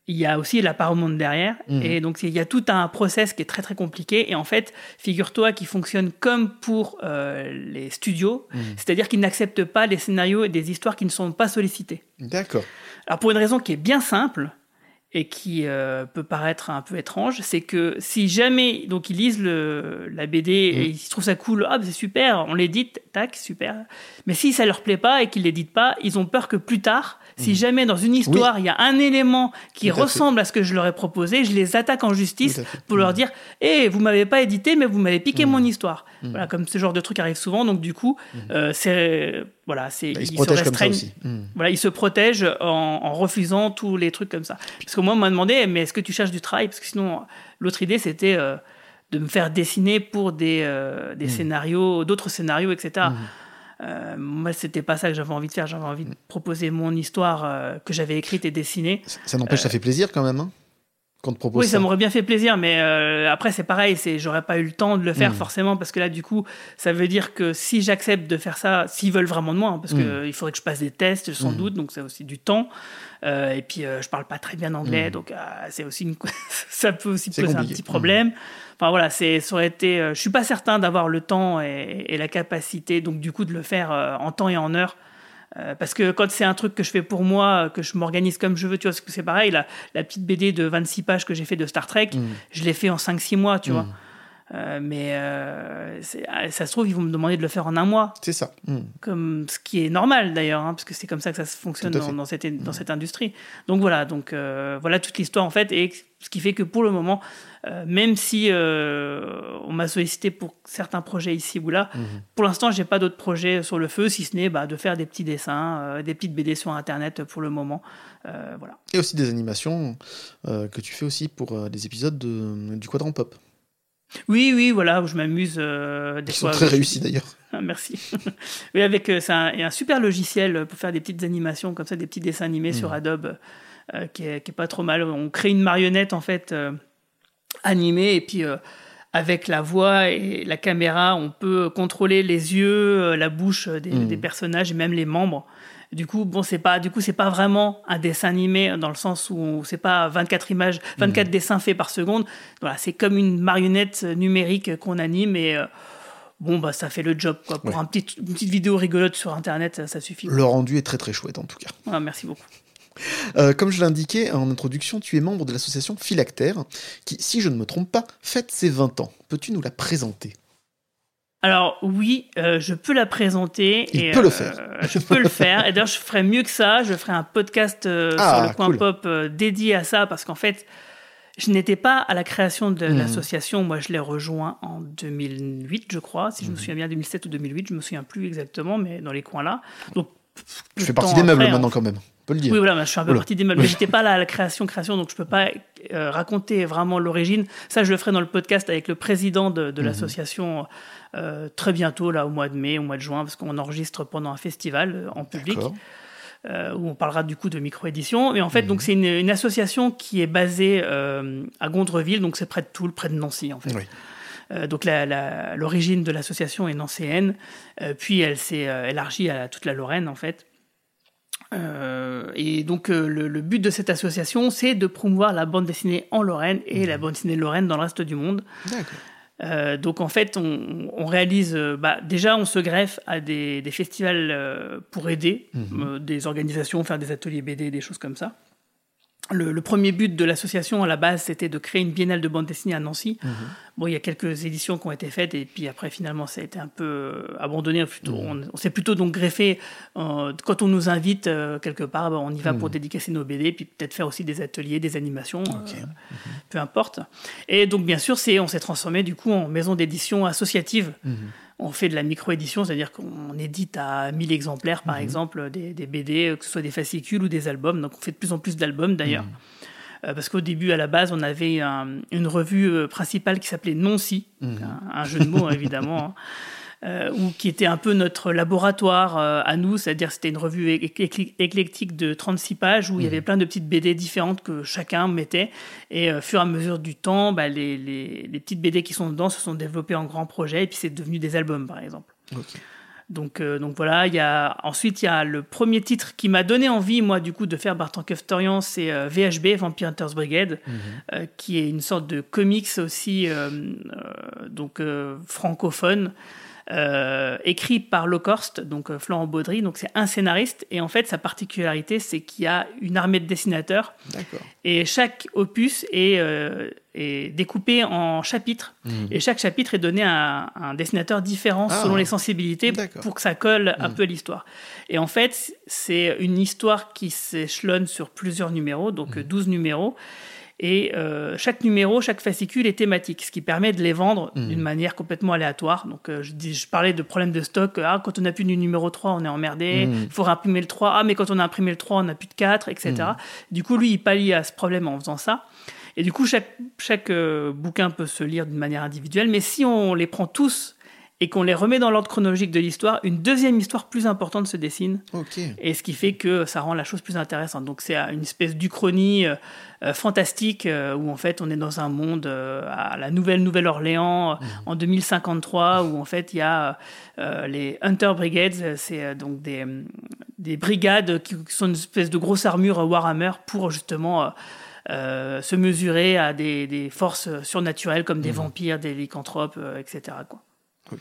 il y a aussi la monde derrière. Mhm. Et donc, il y a tout un process qui est très, très compliqué. Et en fait, figure-toi qu'il fonctionne comme pour euh, les studios, mhm. c'est-à-dire qu'ils n'acceptent pas les scénarios et des histoires qui ne sont pas sollicités. D'accord. Alors, pour une raison qui est bien simple, et qui euh, peut paraître un peu étrange, c'est que si jamais donc ils lisent le, la BD et mhm. ils trouvent ça cool, ah c'est super, on l'édite, tac, super. Mais si ça leur plaît pas et qu'ils l'éditent pas, ils ont peur que plus tard si mhm. jamais dans une histoire, il y a un élément qui ressemble à, ce que je leur ai proposé, je les attaque en justice pour leur mhm. dire Hé, eh, vous m'avez pas édité, mais vous m'avez piqué mhm. mon histoire. Voilà, comme ce genre de truc arrive souvent. Donc, du coup, euh, c'est. Voilà, c'est. Bah, ils, se, restreignent. Voilà, ils se protègent en, refusant tous les trucs comme ça. Parce que moi, on m'a demandé Mais est-ce que tu cherches du travail? Parce que sinon, l'autre idée, c'était. Euh, de me faire dessiner pour des, euh, des scénarios, d'autres scénarios, etc. Euh, moi, c'était pas ça que j'avais envie de faire. J'avais envie de proposer mon histoire euh, que j'avais écrite et dessinée. Ça, n'empêche, ça euh, fait plaisir quand même. Hein quand te propose oui, ça, m'aurait bien fait plaisir, mais après c'est pareil, c'est j'aurais pas eu le temps de le faire hmm. forcément parce que là du coup, ça veut dire que si j'accepte de faire ça, s'ils veulent vraiment de moi, hein, parce qu'il hmm. il faudrait que je passe des tests sans hmm. doute, donc c'est aussi du temps. et puis je parle pas très bien anglais, donc c'est aussi une... *laughs* ça peut aussi poser un petit problème. Enfin voilà, c'est, ça aurait été. Euh, je suis pas certain d'avoir le temps et, la capacité, donc du coup, de le faire euh, en temps et en heure. Euh, parce que quand c'est un truc que je fais pour moi, que je m'organise comme je veux, tu vois, c'est pareil, la, la petite BD de 26 pages que j'ai fait de Star Trek, mm. je l'ai fait en 5-6 mois, tu vois. Euh, mais euh, ah, ça se trouve, ils vont me demander de le faire en un mois. C'est ça. Hmm. Comme ce qui est normal d'ailleurs, hein, parce que c'est comme ça que ça fonctionne dans, cette, dans hmm. cette industrie. Donc voilà, donc euh, voilà toute l'histoire en fait, et ce qui fait que pour le moment, même si on m'a sollicité pour certains projets ici ou là, hmm. pour l'instant, j'ai pas d'autres projets sur le feu, si ce n'est bah, de faire des petits dessins, des petites BD sur Internet pour le moment. voilà. Et aussi des animations que tu fais aussi pour des épisodes de, du Quadrant Pop. Oui, oui, voilà, où je m'amuse euh, des Ils Sont très réussis d'ailleurs. *laughs* Ah, merci. *laughs* oui, avec euh, c'est un, super logiciel pour faire des petites animations comme ça, des petits dessins animés sur hmm. Adobe, euh, qui, est, qui, est, pas trop mal. On crée une marionnette en fait animée et puis avec la voix et la caméra, on peut contrôler les yeux, la bouche des, hmm. des personnages et même les membres. Du coup, bon, c'est pas, du coup, c'est pas vraiment un dessin animé dans le sens où c'est pas 24 images, 24 mhm. dessins faits par seconde. Voilà, c'est comme une marionnette numérique qu'on anime et euh, bon, bah, ça fait le job, quoi. Pour un petit, une petite vidéo rigolote sur Internet, ça, suffit. Le rendu est très très chouette en tout cas. Ah, merci beaucoup. Euh, comme je l'indiquais en introduction, tu es membre de l'association Philactère, qui, si je ne me trompe pas, fête ses 20 ans. Peux-tu nous la présenter? Alors oui, euh, je peux la présenter. Il et, peut le faire. Euh, *laughs* je peux le faire. Et d'ailleurs, je ferai mieux que ça. Je ferai un podcast euh, ah, sur le coin pop dédié à ça parce qu'en fait, je n'étais pas à la création de hmm. l'association. Moi, je l'ai rejoint en 2008, je crois. Si je me hmm. souviens bien, 2007 ou 2008, je me souviens plus exactement, mais dans les coins là. Donc, je fais partie des meubles maintenant quand même. Oui, voilà, je suis un peu partie des meubles. Mais j'étais pas là à la création, création, donc je peux pas raconter vraiment l'origine. Ça, je le ferai dans le podcast avec le président de, de hmm. l'association euh, très bientôt, là, au mois de mai, au mois de juin, parce qu'on enregistre pendant un festival euh, en public. Euh, où on parlera du coup de micro-édition. Et en fait, donc mhm. c'est une, association qui est basée à Gondreville, donc c'est près de Toul, près de Nancy en fait. donc l'origine de l'association est nancéenne, puis elle s'est élargie à toute la Lorraine en fait. Et donc le, le, but de cette association, c'est de promouvoir la bande dessinée en Lorraine et la mhm. bande dessinée Lorraine dans le reste du monde. D'accord. Euh, donc en fait, on, réalise, euh, bah, déjà on se greffe à des, festivals euh, pour aider mhm. des organisations, faire des ateliers BD, des choses comme ça le, premier but de l'association à la base, c'était de créer une biennale de bande dessinée à Nancy. Mhm. Bon, il y a quelques éditions qui ont été faites et puis après finalement ça a été un peu euh, abandonné. Plutôt, mhm. on, s'est plutôt donc greffé euh, quand on nous invite euh, quelque part, ben, on y va pour mhm. dédicacer nos BD, puis peut-être faire aussi des ateliers, des animations, peu importe. Et donc bien sûr, c'est on s'est transformé du coup en maison d'édition associative on fait de la micro-édition, c'est-à-dire qu'on édite à 1000 exemplaires, par mhm. exemple, des, BD, que ce soit des fascicules ou des albums. Donc on fait de plus en plus d'albums d'ailleurs. Mhm. Euh, parce qu'au début, à la base, on avait une revue euh, principale qui s'appelait Noncy, mhm. un, jeu de mots *laughs* évidemment. Euh, ou qui était un peu notre laboratoire euh, à nous, c'est-à-dire c'était une revue éclectique de 36 pages où il y avait mmh. plein de petites BD différentes que chacun mettait. Et au euh, fur et à mesure du temps, bah, les, les, les, petites BD qui sont dedans se sont développées en grands projets et puis c'est devenu des albums, par exemple. Donc, donc voilà, il y a, ensuite il y a le premier titre qui m'a donné envie, moi, du coup, de faire Barton Torian, c'est VHB, Vampire Hunters Brigade, mmh. qui est une sorte de comics aussi, donc francophone, euh, écrit par Locorst, donc euh, Florent Baudry. Donc c'est un scénariste et en fait sa particularité c'est qu'il y a une armée de dessinateurs et chaque opus est, euh, est découpé en chapitres mmh. et chaque chapitre est donné à un, dessinateur différent ah. selon les sensibilités pour que ça colle un mmh. peu à l'histoire. Et en fait c'est une histoire qui s'échelonne sur plusieurs numéros, donc 12 mmh. numéros. Et euh, chaque numéro, chaque fascicule est thématique, ce qui permet de les vendre mmh. d'une manière complètement aléatoire. Donc, euh, je, dis, je parlais de problèmes de stock. Ah, quand on n'a plus du numéro 3, on est emmerdé. Mmh. Il faut réimprimer le 3. Ah, mais quand on a imprimé le 3, on n'a plus de 4, etc. Mmh. Du coup, lui, il pallie à ce problème en faisant ça. Et du coup, chaque, chaque euh, bouquin peut se lire d'une manière individuelle. Mais si on les prend tous et qu'on les remet dans l'ordre chronologique de l'histoire, une deuxième histoire plus importante se dessine. Et ce qui fait que ça rend la chose plus intéressante. Donc c'est une espèce d'uchronie euh, euh, fantastique euh, où en fait on est dans un monde à la nouvelle Nouvelle-Orléans mhm. en 2053 où en fait il y a les Hunter Brigades, c'est donc des, des brigades qui, sont une espèce de grosse armure Warhammer pour justement se mesurer à des, des forces surnaturelles comme des mhm. vampires, des lycanthropes, etc. Quoi.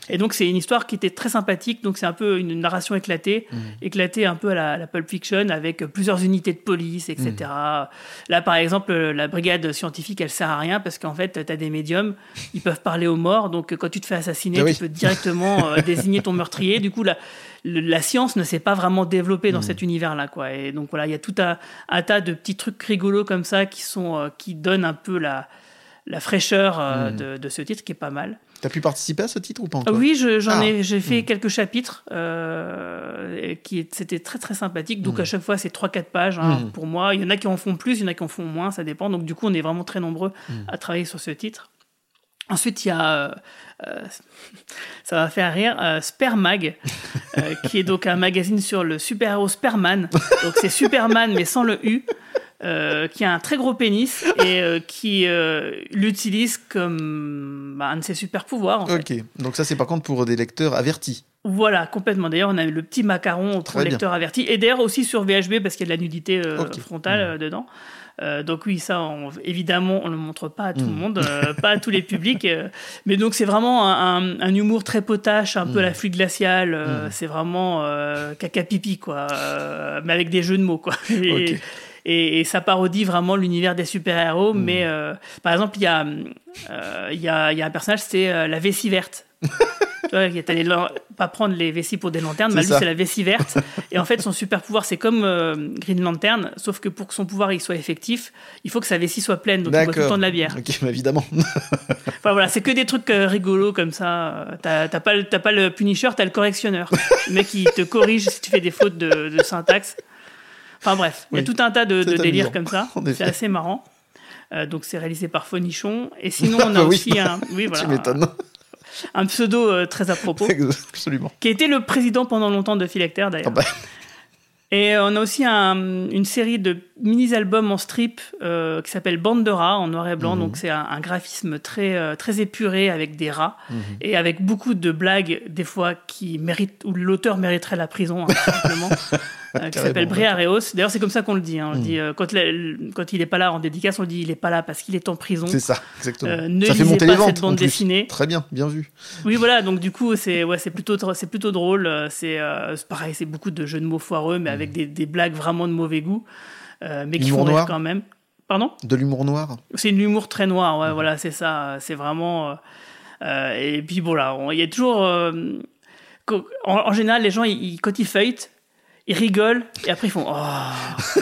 Et donc, c'est une histoire qui était très sympathique. Donc, c'est un peu une narration éclatée, mmh. éclatée un peu à la, Pulp Fiction avec plusieurs unités de police, etc. Mmh. Là, par exemple, la brigade scientifique, elle sert à rien parce qu'en fait, tu as des médiums, ils peuvent parler aux morts. Donc, quand tu te fais assassiner, ah tu peux directement euh, *laughs* désigner ton meurtrier. Du coup, la, la science ne s'est pas vraiment développée dans mmh. cet univers-là, quoi. Et donc, voilà, il y a tout un, tas de petits trucs rigolos comme ça qui, sont, euh, qui donnent un peu la, la fraîcheur euh, de, de ce titre qui est pas mal. T'as pu participer à ce titre ou pas encore? Oui, j'en ai, ah. j'ai fait hmm. quelques chapitres euh, qui c'était très très sympathique. Donc hmm. à chaque fois c'est 3-4 pages hein, hmm. pour moi. Il y en a qui en font plus, il y en a qui en font moins, ça dépend. Donc du coup on est vraiment très nombreux à travailler sur ce titre. Ensuite, il y a, euh, euh, *laughs* ça va faire rire, Spermag, qui est donc un magazine sur le super-héros Superman. Donc c'est Superman, mais sans le U. Euh, qui a un très gros pénis et euh, qui euh, l'utilise comme bah, un de ses super pouvoirs. ok, donc ça c'est par contre pour des lecteurs avertis. Voilà, complètement. D'ailleurs, on a le petit macaron pour lecteurs avertis. Et d'ailleurs aussi sur VHB parce qu'il y a de la nudité frontale mmh. dedans. donc oui, ça, évidemment, on ne le montre pas à tout le mmh. monde, pas à tous les publics. mais donc c'est vraiment un, humour très potache, un peu la mmh. flûte glaciale. C'est vraiment caca pipi, quoi. mais avec des jeux de mots, quoi. et, ça parodie vraiment l'univers des super-héros. Hmm. Mais euh, par exemple, il y, a, euh, y, a, y a un personnage, c'est euh, la vessie verte. *laughs* tu vois, il allé pas prendre les vessies pour des lanternes, mais lui, c'est la vessie verte. *laughs* Et en fait, son super pouvoir, c'est comme Green Lantern, sauf que pour que son pouvoir il soit effectif, il faut que sa vessie soit pleine, donc il boit tout le temps de la bière. Ok, évidemment. *laughs* enfin voilà, c'est que des trucs rigolos comme ça. T'as pas, pas le punisher, t'as le correctionneur. le mec, qui te corrige si tu fais des fautes de, de syntaxe. Enfin bref, il y a tout un tas de, délires comme ça. *laughs* C'est assez marrant. Euh, donc c'est réalisé par Fonichon. Et sinon, on a *laughs* aussi un. Oui, *laughs* voilà. Un pseudo euh, très à propos. Absolument. Qui a été le président pendant longtemps de Philactère d'ailleurs. Ah bah. Et on a aussi une série de mini-albums en strip euh, qui s'appelle Bande de rats en noir et blanc. Mhm. Donc c'est un, graphisme très, très épuré avec des rats mhm. et avec beaucoup de blagues, des fois qui méritent, où l'auteur mériterait la prison, hein, simplement. Euh, qui s'appelle Briareos. D'ailleurs, c'est comme ça qu'on le dit. Hein. On hmm. dit euh, quand, quand, il n'est pas là en dédicace, on dit il n'est pas là parce qu'il est en prison. C'est ça, exactement. Euh, ne ça lisez pas cette bande dessinée. Très bien, bien vu. Oui, voilà. Donc du coup, c'est ouais, c'est plutôt c'est plutôt drôle. C'est pareil, c'est beaucoup de jeux de mots foireux, mais avec hmm. des, des, blagues vraiment de mauvais goût, mais qui font rire quand même. Pardon? De l'humour noir. C'est une humour très noir. Ouais, hmm. voilà, c'est ça. C'est vraiment. et puis voilà, il y a toujours. En, général, les gens, ils, quand ils feuilletent, ils rigolent et après ils font Oh,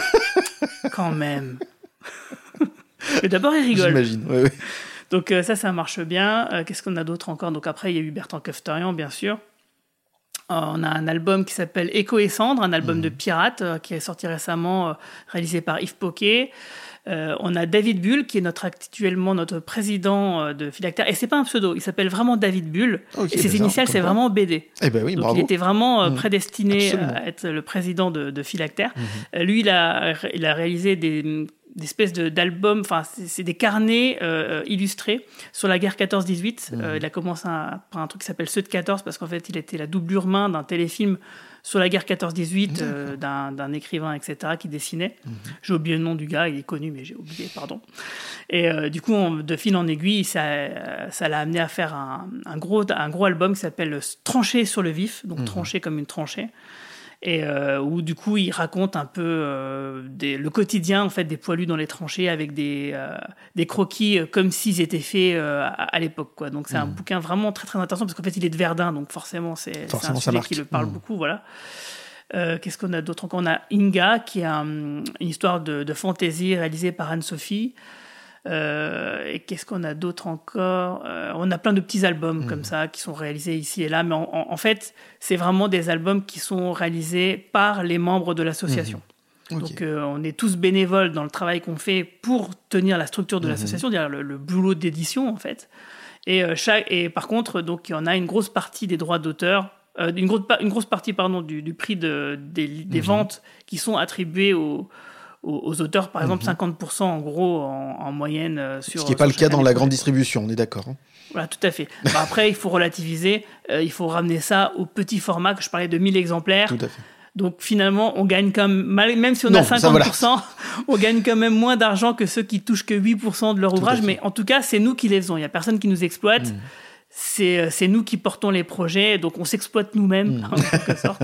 *laughs* quand même. *laughs* Mais d'abord ils rigolent. J'imagine. Donc euh, ça, ça marche bien. Euh, qu'est-ce qu'on a d'autre encore? Donc après, il y a eu Bertrand Kefterian, bien sûr. Euh, on a un album qui s'appelle Écho et Cendre, un album de mmh. pirates qui est sorti récemment, réalisé par Yves Poquet. Euh, on a David Bull, qui est notre, actuellement notre président euh, de Philactère. Et c'est pas un pseudo, il s'appelle vraiment David Bull. et ses initiales, c'est vraiment BD. Eh ben oui, Donc il était vraiment euh, mmh. prédestiné à être le président de, de Philactère. Mmh. lui, il a, il a réalisé des espèces d'albums, enfin c'est des carnets illustrés sur la guerre 14-18. Mmh. il a commencé par un truc qui s'appelle Ceux de 14 parce qu'en fait il était la doublure main d'un téléfilm sur la guerre 14-18 euh, d'un écrivain, etc., qui dessinait. Mhm. J'ai oublié le nom du gars, il est connu, mais j'ai oublié, pardon. Et euh, du coup, de fil en aiguille, ça ça l'a amené à faire un, gros, un gros album qui s'appelle Trancher sur le vif, donc mhm. trancher comme une tranchée et euh, où du coup il raconte un peu euh, le quotidien en fait des poilus dans les tranchées avec des, euh, des croquis comme s'ils étaient faits à, l'époque quoi. Donc c'est un mmh. bouquin vraiment très très intéressant parce qu'en fait il est de Verdun. Donc forcément c'est un sujet qui le parle mmh. beaucoup voilà. Qu'est-ce qu'on a d'autre encore? On a Inga qui est une histoire de, de fantaisie réalisée par Anne-Sophie et qu'est-ce qu'on a d'autre encore euh, On a plein de petits albums comme hmm. ça qui sont réalisés ici et là, mais en, fait, c'est vraiment des albums qui sont réalisés par les membres de l'association. Hmm. Donc, euh, on est tous bénévoles dans le travail qu'on fait pour tenir la structure de hmm. l'association, dire le, le, boulot d'édition en fait. Et, chaque, et par contre, donc, il y en a une grosse partie des droits d'auteur une, grosse, une grosse partie pardon, du, du prix de, des, des ventes qui sont attribués aux, aux, auteurs, par exemple, 50% mhm. en gros en, moyenne euh, sur. Ce qui n'est pas le cas dans la grande distribution, on est d'accord. Hein. voilà, tout à fait. Bah, après, il faut relativiser, euh, il faut ramener ça au petit format que je parlais de 1000 exemplaires. Tout à fait. Donc finalement, on gagne quand même, même si on a 50%, *laughs* on gagne quand même moins d'argent que ceux qui touchent que 8% de leur ouvrage. Mais en tout cas, c'est nous qui les faisons. Il n'y a personne qui nous exploite. Mhm c'est c'est nous qui portons les projets, donc on s'exploite nous-mêmes *laughs* en quelque sorte.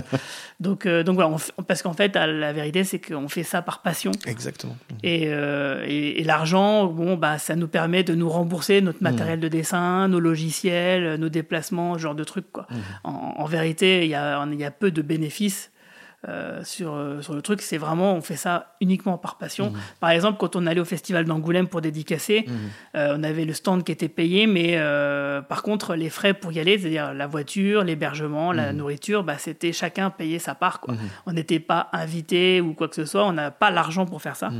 Donc donc voilà, parce qu'en fait la vérité c'est qu'on fait ça par passion. Exactement. Et, et, l'argent, bon bah ça nous permet de nous rembourser notre matériel de dessin, nos logiciels, nos déplacements, ce genre de trucs quoi. En, en, vérité, il y a il y a peu de bénéfices euh, sur, euh, sur le truc, c'est vraiment, on fait ça uniquement par passion. Mmh. Par exemple, quand on allait au festival d'Angoulême pour dédicacer, mmh. euh, on avait le stand qui était payé, mais par contre, les frais pour y aller, c'est-à-dire la voiture, l'hébergement, la mmh. nourriture, bah, c'était chacun payait sa part. Quoi. On n'était pas invité ou quoi que ce soit, on n'a pas l'argent pour faire ça.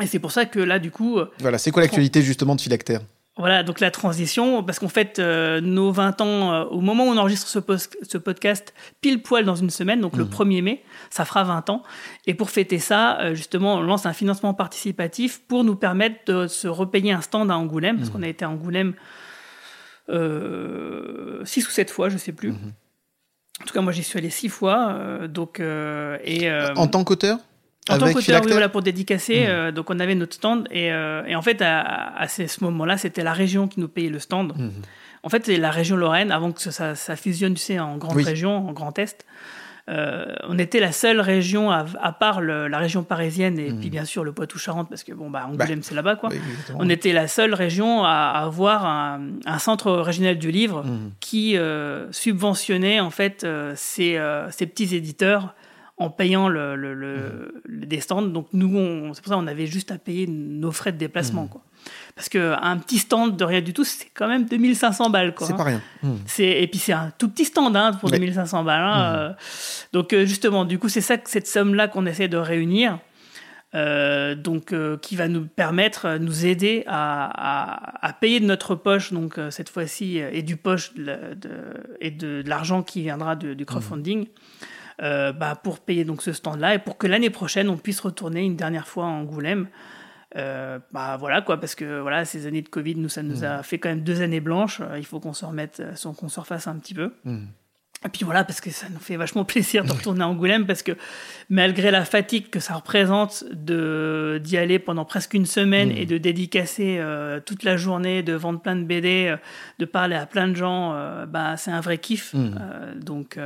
Et c'est pour ça que là, du coup. Voilà, c'est quoi l'actualité justement de Philactère? Voilà, donc la transition, parce qu'en fait, euh, nos 20 ans, euh, au moment où on enregistre ce, ce, podcast, pile poil dans une semaine, donc le 1er mmh. mai, ça fera 20 ans. Et pour fêter ça, euh, justement, on lance un financement participatif pour nous permettre de se repayer un stand à Angoulême, parce mmh. qu'on a été à Angoulême 6 ou 7 fois, je sais plus. Mmh. En tout cas, moi, j'y suis allé 6 fois. donc, et, en tant qu'auteur? En tant qu'auteur, oui, voilà, pour dédicacer, hmm. euh, donc on avait notre stand et, euh, et en fait à, à ce moment-là, c'était la région qui nous payait le stand. Hmm. En fait, c'est la région Lorraine avant que ça, ça fusionne, tu sais, en grande région, en Grand Est. Euh, on était la seule région, à, à part le, la région parisienne et puis hmm. bien sûr le Poitou-Charentes, parce que bon, bah, Angoulême, bah, c'est là-bas, quoi. on était la seule région à, avoir un, un, centre régional du livre qui euh, subventionnait en fait ces petits éditeurs en payant le, le, le, des stands. Donc nous, c'est pour ça qu'on avait juste à payer nos frais de déplacement. Mmh. Quoi. Parce qu'un petit stand de rien du tout, c'est quand même 2500 balles. Quoi, c'est pas rien. Mmh. C'est, et puis c'est un tout petit stand hein, pour 2500 balles. Hein, mmh. euh. donc euh, justement, du coup, c'est ça, cette somme-là qu'on essaie de réunir. Euh, donc euh, qui va nous permettre, nous aider à, à, payer de notre poche, donc cette fois-ci, et du poche de, et de, l'argent qui viendra du crowdfunding, euh, bah, pour payer donc ce stand-là et pour que l'année prochaine on puisse retourner une dernière fois à Angoulême. Euh, bah voilà quoi, parce que voilà, ces années de Covid, nous ça nous a mmh. fait quand même deux années blanches. Euh, il faut qu'on se remette, qu'on se refasse un petit peu. Mmh. Et puis voilà, parce que ça nous fait vachement *laughs* plaisir de retourner à Angoulême, parce que malgré la fatigue que ça représente de d'y aller pendant presque une semaine mmh. et de dédicacer toute la journée, de vendre plein de BD, de parler à plein de gens, bah c'est un vrai kiff. donc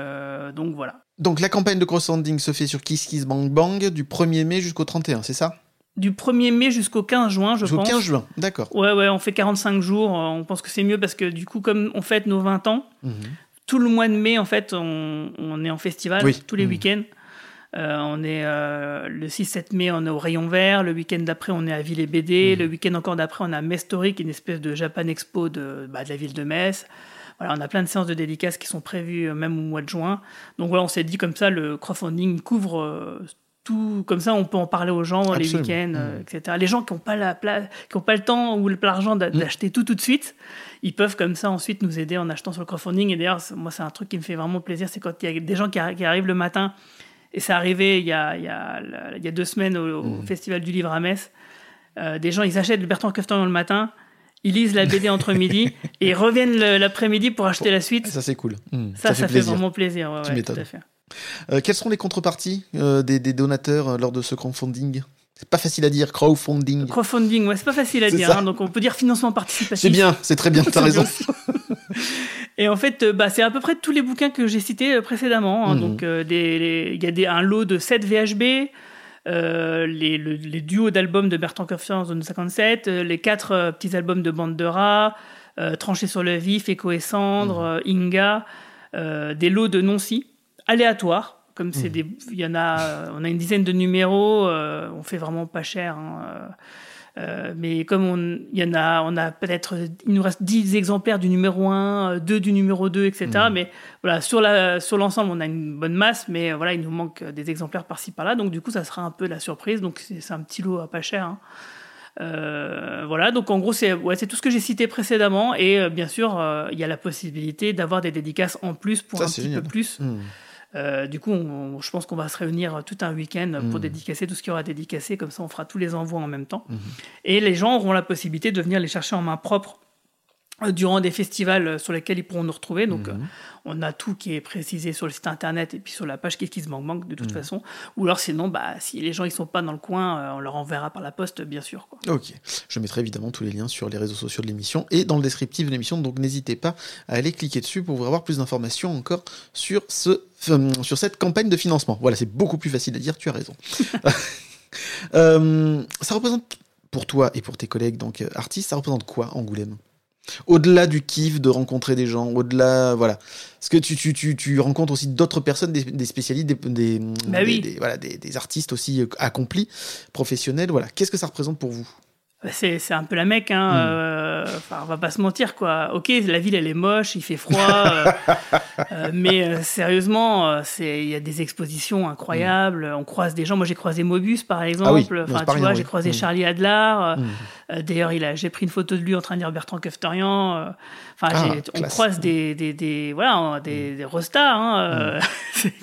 donc voilà. Donc la campagne de crowdfunding se fait sur Kiss Kiss Bang Bang du 1er mai jusqu'au 31, c'est ça? Du 1er mai jusqu'au 15 juin, je pense. Jusqu'au 15 juin, d'accord. Ouais, ouais, on fait 45 jours. On pense que c'est mieux parce que du coup, comme on fête nos 20 ans, mhm. tout le mois de mai, en fait, on, est en festival tous les mhm. week-ends. Euh, on est euh, le 6-7 mai, on est au Rayon Vert. Le week-end d'après, on est à Ville et BD. Le week-end encore d'après, on est à Mestoric, une espèce de Japan Expo de, bah, de la ville de Metz. Voilà, on a plein de séances de dédicaces qui sont prévues euh, même au mois de juin. Donc voilà, on s'est dit comme ça, le crowdfunding couvre euh, tout. Comme ça, on peut en parler aux gens les week-ends, euh, mmh. etc. Les gens qui n'ont pas la place, qui n'ont pas le temps ou l'argent mmh. d'acheter tout tout de suite, ils peuvent comme ça ensuite nous aider en achetant sur le crowdfunding. Et d'ailleurs, moi, c'est un truc qui me fait vraiment plaisir, c'est quand il y a des gens qui, arrivent le matin. Et c'est arrivé il y, a, il, y a, il y a deux semaines au, mmh. Festival du Livre à Metz. des gens, ils achètent le Bertrand Keftan le matin ils lisent la BD entre midi *laughs* et reviennent l'après-midi pour acheter la suite. Ça, c'est cool. Ça, ça, fait, vraiment plaisir. Ouais, tu euh, quelles sont les contreparties euh, des, donateurs euh, lors de ce crowdfunding? C'est pas facile à dire, crowdfunding. Crowdfunding, ouais, c'est pas facile à dire. Hein, donc on peut dire financement participatif. C'est bien, c'est très bien, *laughs* t'as raison. *laughs* Et en fait, bah, c'est à peu près tous les bouquins que j'ai cités précédemment. Hein. Mhm. Donc il y a des, un lot de 7 VHB, euh, les, les, duos d'albums de Bertrand Coffin en zone 57, euh, les quatre euh, petits albums de Bande de Rats, Tranché sur le vif, Echo et Cendre, mmh. Inga, des lots de non-si, aléatoires. Comme c'est mmh. des, il y en a, on a une dizaine de numéros, on fait vraiment pas cher. Hein, euh, mais comme on, y en a, on a peut-être, il nous reste 10 exemplaires du numéro 1, 2 du numéro 2, etc. Mmh. Mais voilà, sur la, sur l'ensemble, on a une bonne masse, mais voilà, il nous manque des exemplaires par-ci par-là. Donc du coup, ça sera un peu la surprise. Donc c'est, un petit lot à pas cher. Hein. Euh, voilà, donc en gros, c'est ouais, tout ce que j'ai cité précédemment. Et euh, bien sûr, il y a la possibilité d'avoir des dédicaces en plus pour un petit peu plus. Mmh. Euh, du coup, je pense qu'on va se réunir tout un week-end pour mmh. dédicacer tout ce qui aura dédicacé. Comme ça, on fera tous les envois en même temps. Mmh. Et les gens auront la possibilité de venir les chercher en main propre durant des festivals sur lesquels ils pourront nous retrouver. Donc, mhm. on a tout qui est précisé sur le site internet et puis sur la page Qu'est-ce qui se manque, manque de toute mhm. façon. Ou alors, sinon, bah, si les gens ne sont pas dans le coin, on leur enverra par la poste, bien sûr. Quoi. Ok. Je mettrai évidemment tous les liens sur les réseaux sociaux de l'émission et dans le descriptif de l'émission. Donc, n'hésitez pas à aller cliquer dessus pour avoir plus d'informations encore sur, ce, sur cette campagne de financement. Voilà, c'est beaucoup plus facile à dire, tu as raison. *laughs* Euh, ça représente pour toi et pour tes collègues donc euh, artistes, ça représente quoi Angoulême? Au-delà du kiff de rencontrer des gens, au-delà, voilà. Parce que tu, tu, tu, tu rencontres aussi d'autres personnes, des, spécialistes, des, bah des, voilà, des, des, artistes aussi euh, accomplis, professionnels. Voilà. Qu'est-ce que ça représente pour vous? C'est, un peu la mec, hein. Hmm. Euh, enfin, on va pas se mentir, quoi. Ok, la ville, elle est moche, il fait froid, *laughs* euh, euh, mais sérieusement, c'est il y a des expositions incroyables. Hmm. On croise des gens. Moi, j'ai croisé Mobus, par ah exemple. enfin, tu vois, j'ai croisé hmm. Charlie Adler. d'ailleurs, il a, j'ai pris une photo de lui en train de dire Bertrand Kefterian. Enfin, ah, on croise des, des, des, voilà, des, des rostas. Hein,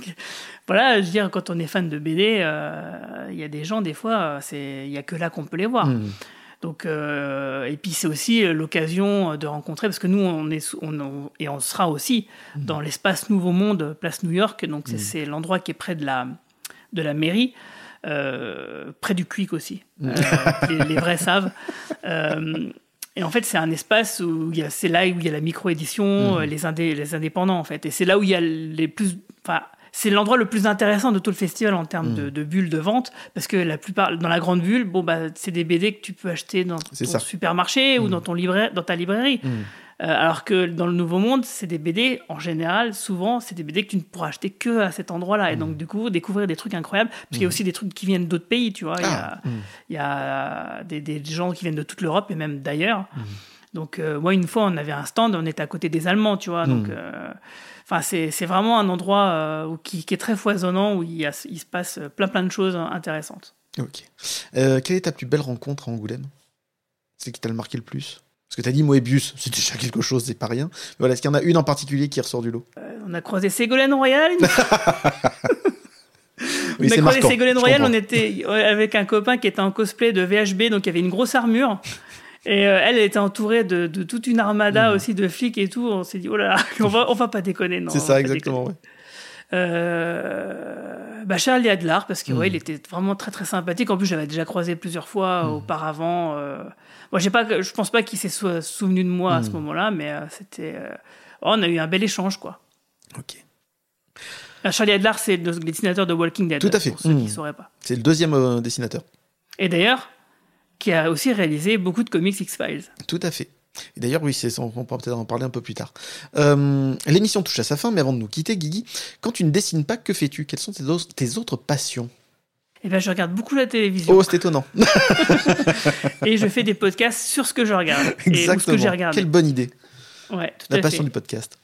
*laughs* voilà, je veux dire, quand on est fan de BD, il y a des gens, des fois, il n'y a que là qu'on peut les voir. Donc, euh, et puis c'est aussi l'occasion de rencontrer, parce que nous, on est, on, et on sera aussi mmh. dans l'espace Nouveau Monde, place New York. Donc mmh. c'est l'endroit qui est près de la, de la mairie, euh, près du Quick aussi. Mmh. Euh, les, vrais savent. et en fait, c'est un espace où c'est là où il y a la micro-édition, les, indé, les indépendants en fait. Et c'est là où il y a les plus, enfin, c'est l'endroit le plus intéressant de tout le festival en termes de, mm. bulles de vente, parce que la plupart, dans la grande bulle, bon, bah, c'est des BD que tu peux acheter dans ton supermarché ou mm. dans, ton livret, dans ta librairie. Mm. Euh, alors que dans le Nouveau Monde, c'est des BD, en général, souvent, c'est des BD que tu ne pourras acheter que à cet endroit-là. Et donc, du coup, découvrir des trucs incroyables. Parce qu'il y a aussi des trucs qui viennent d'autres pays, tu vois. Il y a, ah. des, gens qui viennent de toute l'Europe et même d'ailleurs. Donc, euh, moi, une fois, on avait un stand, on était à côté des Allemands, tu vois. Donc, euh, Enfin, c'est vraiment un endroit euh, qui, est très foisonnant, où il, il, se passe plein plein de choses intéressantes. Ok. Euh, quelle est ta plus belle rencontre à Angoulême? C'est qui t'a le marqué le plus? Parce que tu as dit Moebius, c'est déjà quelque chose, c'est pas rien. Mais voilà, est-ce qu'il y en a une en particulier qui ressort du lot? Euh, On a croisé Ségolène Royal. *laughs* on a croisé Ségolène Royal, on était avec un copain qui était en cosplay de VHB, donc il y avait une grosse armure. Et euh, elle, elle était entourée de, de toute une armada mmh. aussi de flics et tout. On s'est dit, oh là là, *laughs* on va, on va pas déconner. non. C'est ça, exactement. Ouais. Euh, bah Charles Adler, parce que ouais, mmh. il était vraiment très très sympathique. En plus, j'avais déjà croisé plusieurs fois mmh. auparavant. Euh... Moi, j'ai pas, je pense pas qu'il s'est souvenu de moi à ce moment-là, mais euh, c'était. Euh, oh, on a eu un bel échange, quoi. Ok. Charlie Adler, c'est le dessinateur de Walking Dead. Tout à fait. Pour ceux qui sauraient pas. C'est le deuxième dessinateur. Et d'ailleurs, qui a aussi réalisé beaucoup de comics X-Files. Tout à fait. D'ailleurs, oui, c'est, on pourra peut-être en parler un peu plus tard. Euh, l'émission touche à sa fin, mais avant de nous quitter, Guigui, quand tu ne dessines pas, que fais-tu? Quelles sont tes, autres, tes autres passions? Eh ben, je regarde beaucoup la télévision. Oh, c'est étonnant. *laughs* *laughs* et je fais des podcasts sur ce que je regarde. Exactement. ce que j'ai regardé. Quelle bonne idée. Ouais, tout la à passion du podcast.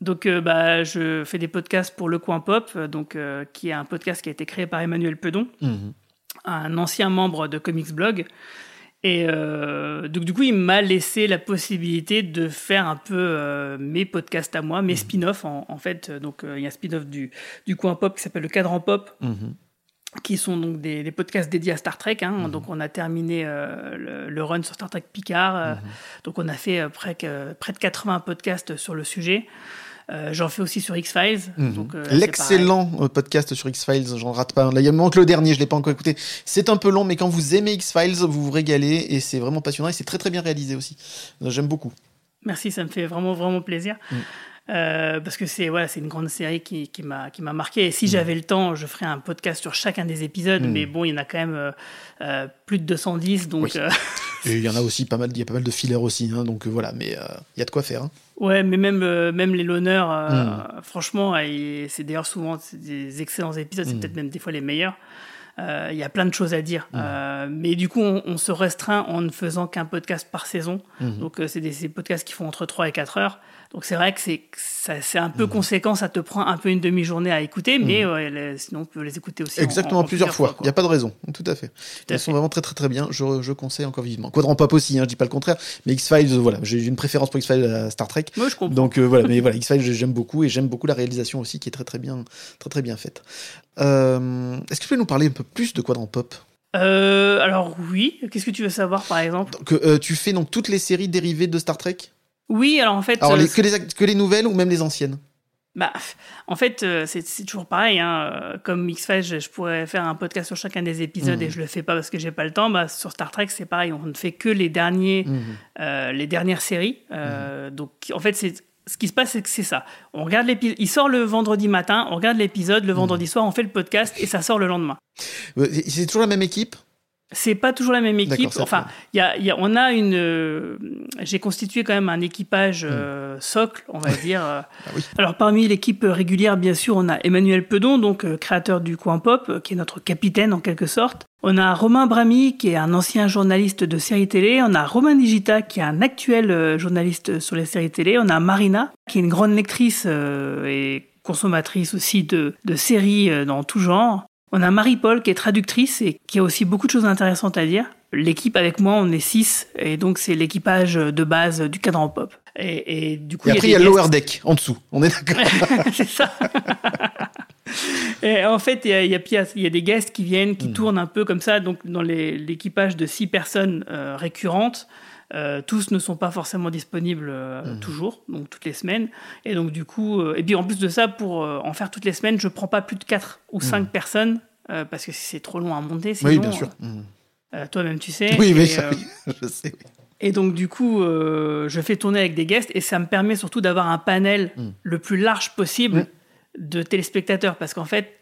Donc, euh, bah, je fais des podcasts pour Le Coin Pop, donc, euh, qui est un podcast qui a été créé par Emmanuel Pedon. Mhm un ancien membre de Comics Blog. Et euh, donc, du coup, il m'a laissé la possibilité de faire un peu euh, mes podcasts à moi, mes mhm. spin-offs en, fait. Donc, euh, il y a un spin-off du, du coin pop qui s'appelle le Cadran Pop. Mhm. qui sont donc des, podcasts dédiés à Star Trek. Hein. Mhm. Donc on a terminé le, run sur Star Trek Picard. Donc on a fait près, près de 80 podcasts sur le sujet. Euh, j'en fais aussi sur X-Files. Mhm. Euh, L'excellent euh, podcast sur X-Files, j'en rate pas. Là, il manque le dernier, je l'ai pas encore écouté. C'est un peu long, mais quand vous aimez X-Files, vous vous régalez et c'est vraiment passionnant et c'est très très bien réalisé aussi. J'aime beaucoup. Merci, ça me fait vraiment vraiment plaisir. Mm. parce que c'est voilà, c'est une grande série qui, qui m'a qui m'a marqué. Et si mm. j'avais le temps, je ferais un podcast sur chacun des épisodes. Mm. Mais bon, il y en a quand même plus de 210, donc. et il y en a *laughs* aussi pas mal, il y a pas mal de fillers aussi, hein, donc voilà. Mais il y a de quoi faire. Hein. Ouais, mais même, euh, même les l'honneur, euh, hmm. franchement, c'est d'ailleurs souvent des excellents épisodes, c'est peut-être même des fois les meilleurs. Euh, il y a plein de choses à dire. Mais du coup, on, se restreint en ne faisant qu'un podcast par saison. Donc, c'est des, des, podcasts qui font entre 3 et 4 heures. Donc c'est vrai que c'est c'est un peu mmh. conséquent, ça te prend un peu une demi-journée à écouter, mais mmh. sinon on peut les écouter aussi. Exactement, plusieurs, fois. Il n'y a pas de raison, tout à fait. Elles sont vraiment très très très bien. Je, je conseille encore vivement. Quadrant Pop aussi, hein, je dis pas le contraire, mais X Files, voilà, j'ai une préférence pour X Files à Star Trek. Moi je comprends. Donc euh, voilà, mais voilà, X Files j'aime beaucoup et j'aime beaucoup la réalisation aussi qui est très très bien, très très bien faite. Euh, est-ce que tu peux nous parler un peu plus de Quadrant Pop? Euh, alors oui, qu'est-ce que tu veux savoir par exemple? Que, Tu fais donc toutes les séries dérivées de Star Trek? Oui, alors en fait. Alors, que, les, que les nouvelles ou même les anciennes bah, en fait, euh, c'est toujours pareil. Hein. Euh, comme X-Files, je, pourrais faire un podcast sur chacun des épisodes mmh. et je le fais pas parce que j'ai pas le temps. Bah, sur Star Trek, c'est pareil. On ne fait que les derniers, mmh. euh, les dernières séries. Mmh. Donc, en fait, c'est ce qui se passe, c'est que c'est ça. On regarde l'épisode. Il sort le vendredi matin. On regarde l'épisode le vendredi soir. On fait le podcast et ça sort le lendemain. C'est toujours la même équipe? C'est pas toujours la même équipe. Enfin, y a, y a, on a une. Euh, j'ai constitué quand même un équipage hmm. euh, socle, on va dire. Euh. Ah Alors, parmi l'équipe régulière, bien sûr, on a Emmanuel Pedon, donc créateur du Coin Pop, qui est notre capitaine en quelque sorte. On a Romain Bramy, qui est un ancien journaliste de séries télé. On a Romain Digita, qui est un actuel journaliste sur les séries télé. On a Marina, qui est une grande lectrice et consommatrice aussi de, de séries dans tout genre. On a Marie-Paul qui est traductrice et qui a aussi beaucoup de choses intéressantes à dire. L'équipe avec moi, on est six, et donc c'est l'équipage de base du cadran pop. Et, du coup, et après, il y a, le lower deck en dessous. On est d'accord. *laughs* c'est ça. *laughs* et en fait, il y, a, y, a, des guests qui viennent, qui hmm. tournent un peu comme ça. Donc, dans l'équipage de six personnes euh, récurrentes, euh, tous ne sont pas forcément disponibles euh, mmh. toujours, donc toutes les semaines. Et donc du coup, euh, et puis en plus de ça, pour en faire toutes les semaines, je prends pas plus de 4 ou 5 mmh. personnes parce que c'est trop long à monter. oui, bien sûr. Mmh. Toi-même, tu sais. Oui, mais *laughs* je sais. Et donc du coup, je fais tourner avec des guests et ça me permet surtout d'avoir un panel le plus large possible de téléspectateurs parce qu'en fait,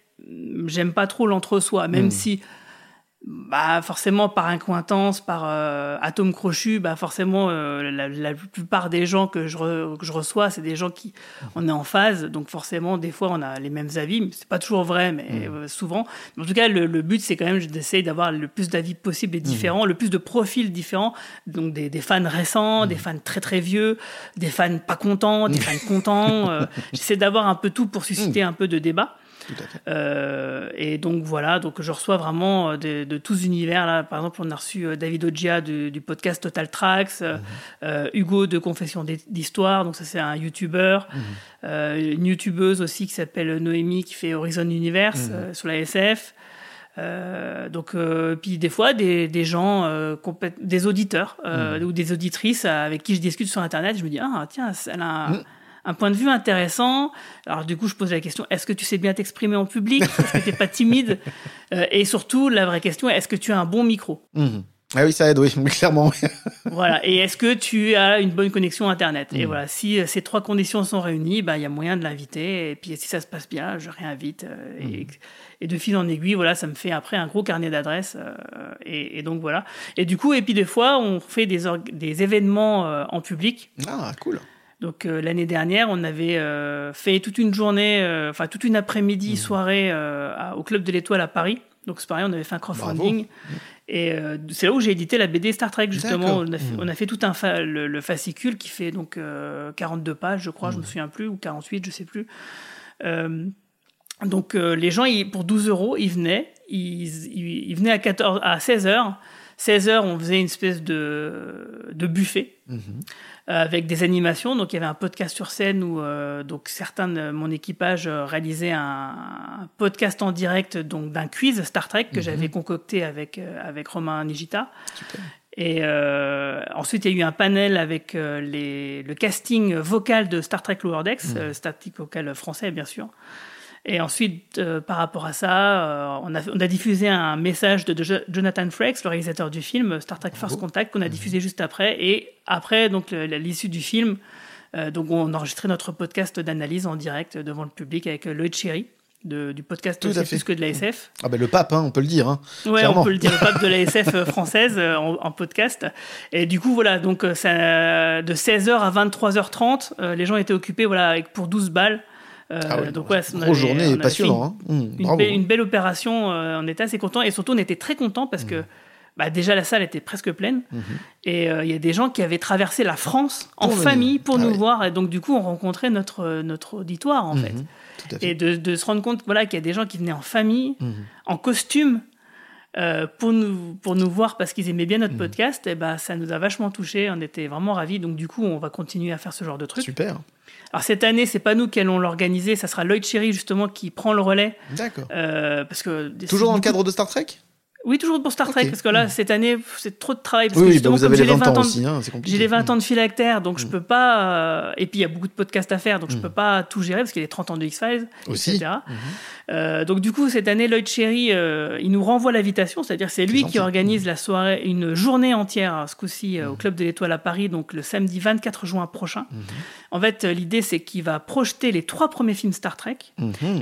j'aime pas trop l'entre-soi, même si bah forcément par incointance, par euh, atome crochu, bah forcément euh, la, plupart des gens que je, que je reçois, c'est des gens qui on est en phase, donc forcément des fois on a les mêmes avis, c'est pas toujours vrai, mais mmh. euh, souvent. en tout cas, le, but c'est quand même d'essayer d'avoir le plus d'avis possible et différents, mmh. le plus de profils différents, donc des, des fans récents, des mmh. fans très très vieux, des fans pas contents, des fans contents. *laughs* J'essaie d'avoir un peu tout pour susciter un peu de débat. Euh, et donc voilà, donc je reçois vraiment euh, de, tous univers. Là, par exemple, on a reçu euh, David Oggia du, podcast Total Tracks, mhm. Hugo de Confession d'Histoire, donc ça c'est un YouTuber, mhm. une YouTubeuse aussi qui s'appelle Noémie qui fait Horizon Universe mhm. sur la SF. donc, puis des fois, des, des gens, des auditeurs ou des auditrices avec qui je discute sur Internet, je me dis, ah tiens, elle a un point de vue intéressant. Alors du coup, je pose la question est-ce que tu sais bien t'exprimer en public? Est-ce que tu n'es pas timide? *laughs* Euh, Et surtout, la vraie question est-ce que tu as un bon micro? Mhm. Ah oui, ça aide, oui, *laughs* clairement. voilà. Et est-ce que tu as une bonne connexion Internet? Et mhm. voilà, si euh, ces trois conditions sont réunies, bah, il y a moyen de l'inviter. Et puis, si ça se passe bien, je réinvite. Euh, mhm. et, de fil en aiguille, voilà, ça me fait après un gros carnet d'adresses. et, donc, voilà. Et du coup, et puis des fois, on fait des, des événements en public. Ah, cool. Donc euh, l'année dernière, on avait euh, fait toute une journée, euh, enfin toute une après-midi, mmh. soirée au Club de l'Étoile à Paris. Donc c'est pareil, on avait fait un crowdfunding. Et c'est là où j'ai édité la BD Star Trek, justement. On a, fait, mmh. on a fait, tout un le, fascicule qui fait donc 42 pages, je crois, je me mmh. souviens plus, ou 48, je sais plus. donc les gens, pour 12 euros, ils venaient. Ils, ils, venaient à, 14, à 16 heures. 16 heures, on faisait une espèce de, de buffet. Euh, avec des animations. Donc il y avait un podcast sur scène où euh, donc certains de mon équipage euh, réalisaient un, podcast en direct donc d'un quiz Star Trek que mhm. j'avais concocté avec avec Romain Nigita. Et ensuite, il y a eu un panel avec les, le casting vocal de Star Trek Lower Decks, mmh. statique vocal français, bien sûr. Et ensuite, euh, par rapport à ça, euh, on, a, on, a, diffusé un message de, Jonathan Frakes, le réalisateur du film Star Trek First Contact, qu'on a mhm. diffusé juste après. Et après, donc, l'issue du film, euh, donc on a enregistré notre podcast d'analyse en direct devant le public avec Lloyd Cherry. du podcast Tout plus que de la SF. Ah ben le pape, hein, on peut le dire. Hein, ouais, on peut le dire, le pape de la SF *laughs* française en, podcast. Et du coup, voilà, donc ça, de 16h à 23h30, les gens étaient occupés voilà, avec, pour 12 balles euh, ah donc ouais, grosse journée, passionnant. Une, hein. mmh, une, belle opération. Euh, on était assez content et surtout on était très content parce que mmh. bah, déjà la salle était presque pleine mmh. et euh, il y a des gens qui avaient traversé la France en famille pour ah nous voir et donc du coup on rencontrait notre notre auditoire en fait. Et de, de, se rendre compte voilà qu'il y a des gens qui venaient en famille, en costume. pour, nous, pour nous voir parce qu'ils aimaient bien notre podcast, et bah, ça nous a vachement touchés, on était vraiment ravis. Donc du coup, on va continuer à faire ce genre de trucs. Super. Alors cette année, c'est pas nous qui allons l'organiser, ça sera Lloyd Cherry justement qui prend le relais. D'accord. Euh, parce que toujours dans le cadre de Star Trek? Oui, toujours pour Star Trek, parce que là, hmm. cette année, c'est trop de travail. Parce oui, que bah vous avez les 20, ans, aussi, hein, c'est compliqué. J'ai les 20 ans de phylactère, donc je hmm. peux pas. Euh, et puis il y a beaucoup de podcasts à faire, donc je hmm. peux pas tout gérer parce qu'il y a les 30 ans de X-Files, etc. Euh, donc du coup, cette année, Lloyd Cherry, euh, il nous renvoie l'invitation, c'est-à-dire c'est lui qui organise la soirée, une journée entière, ce coup-ci, au Club de l'Étoile à Paris, donc le samedi 24 juin prochain. En fait, l'idée, c'est qu'il va projeter les trois premiers films Star Trek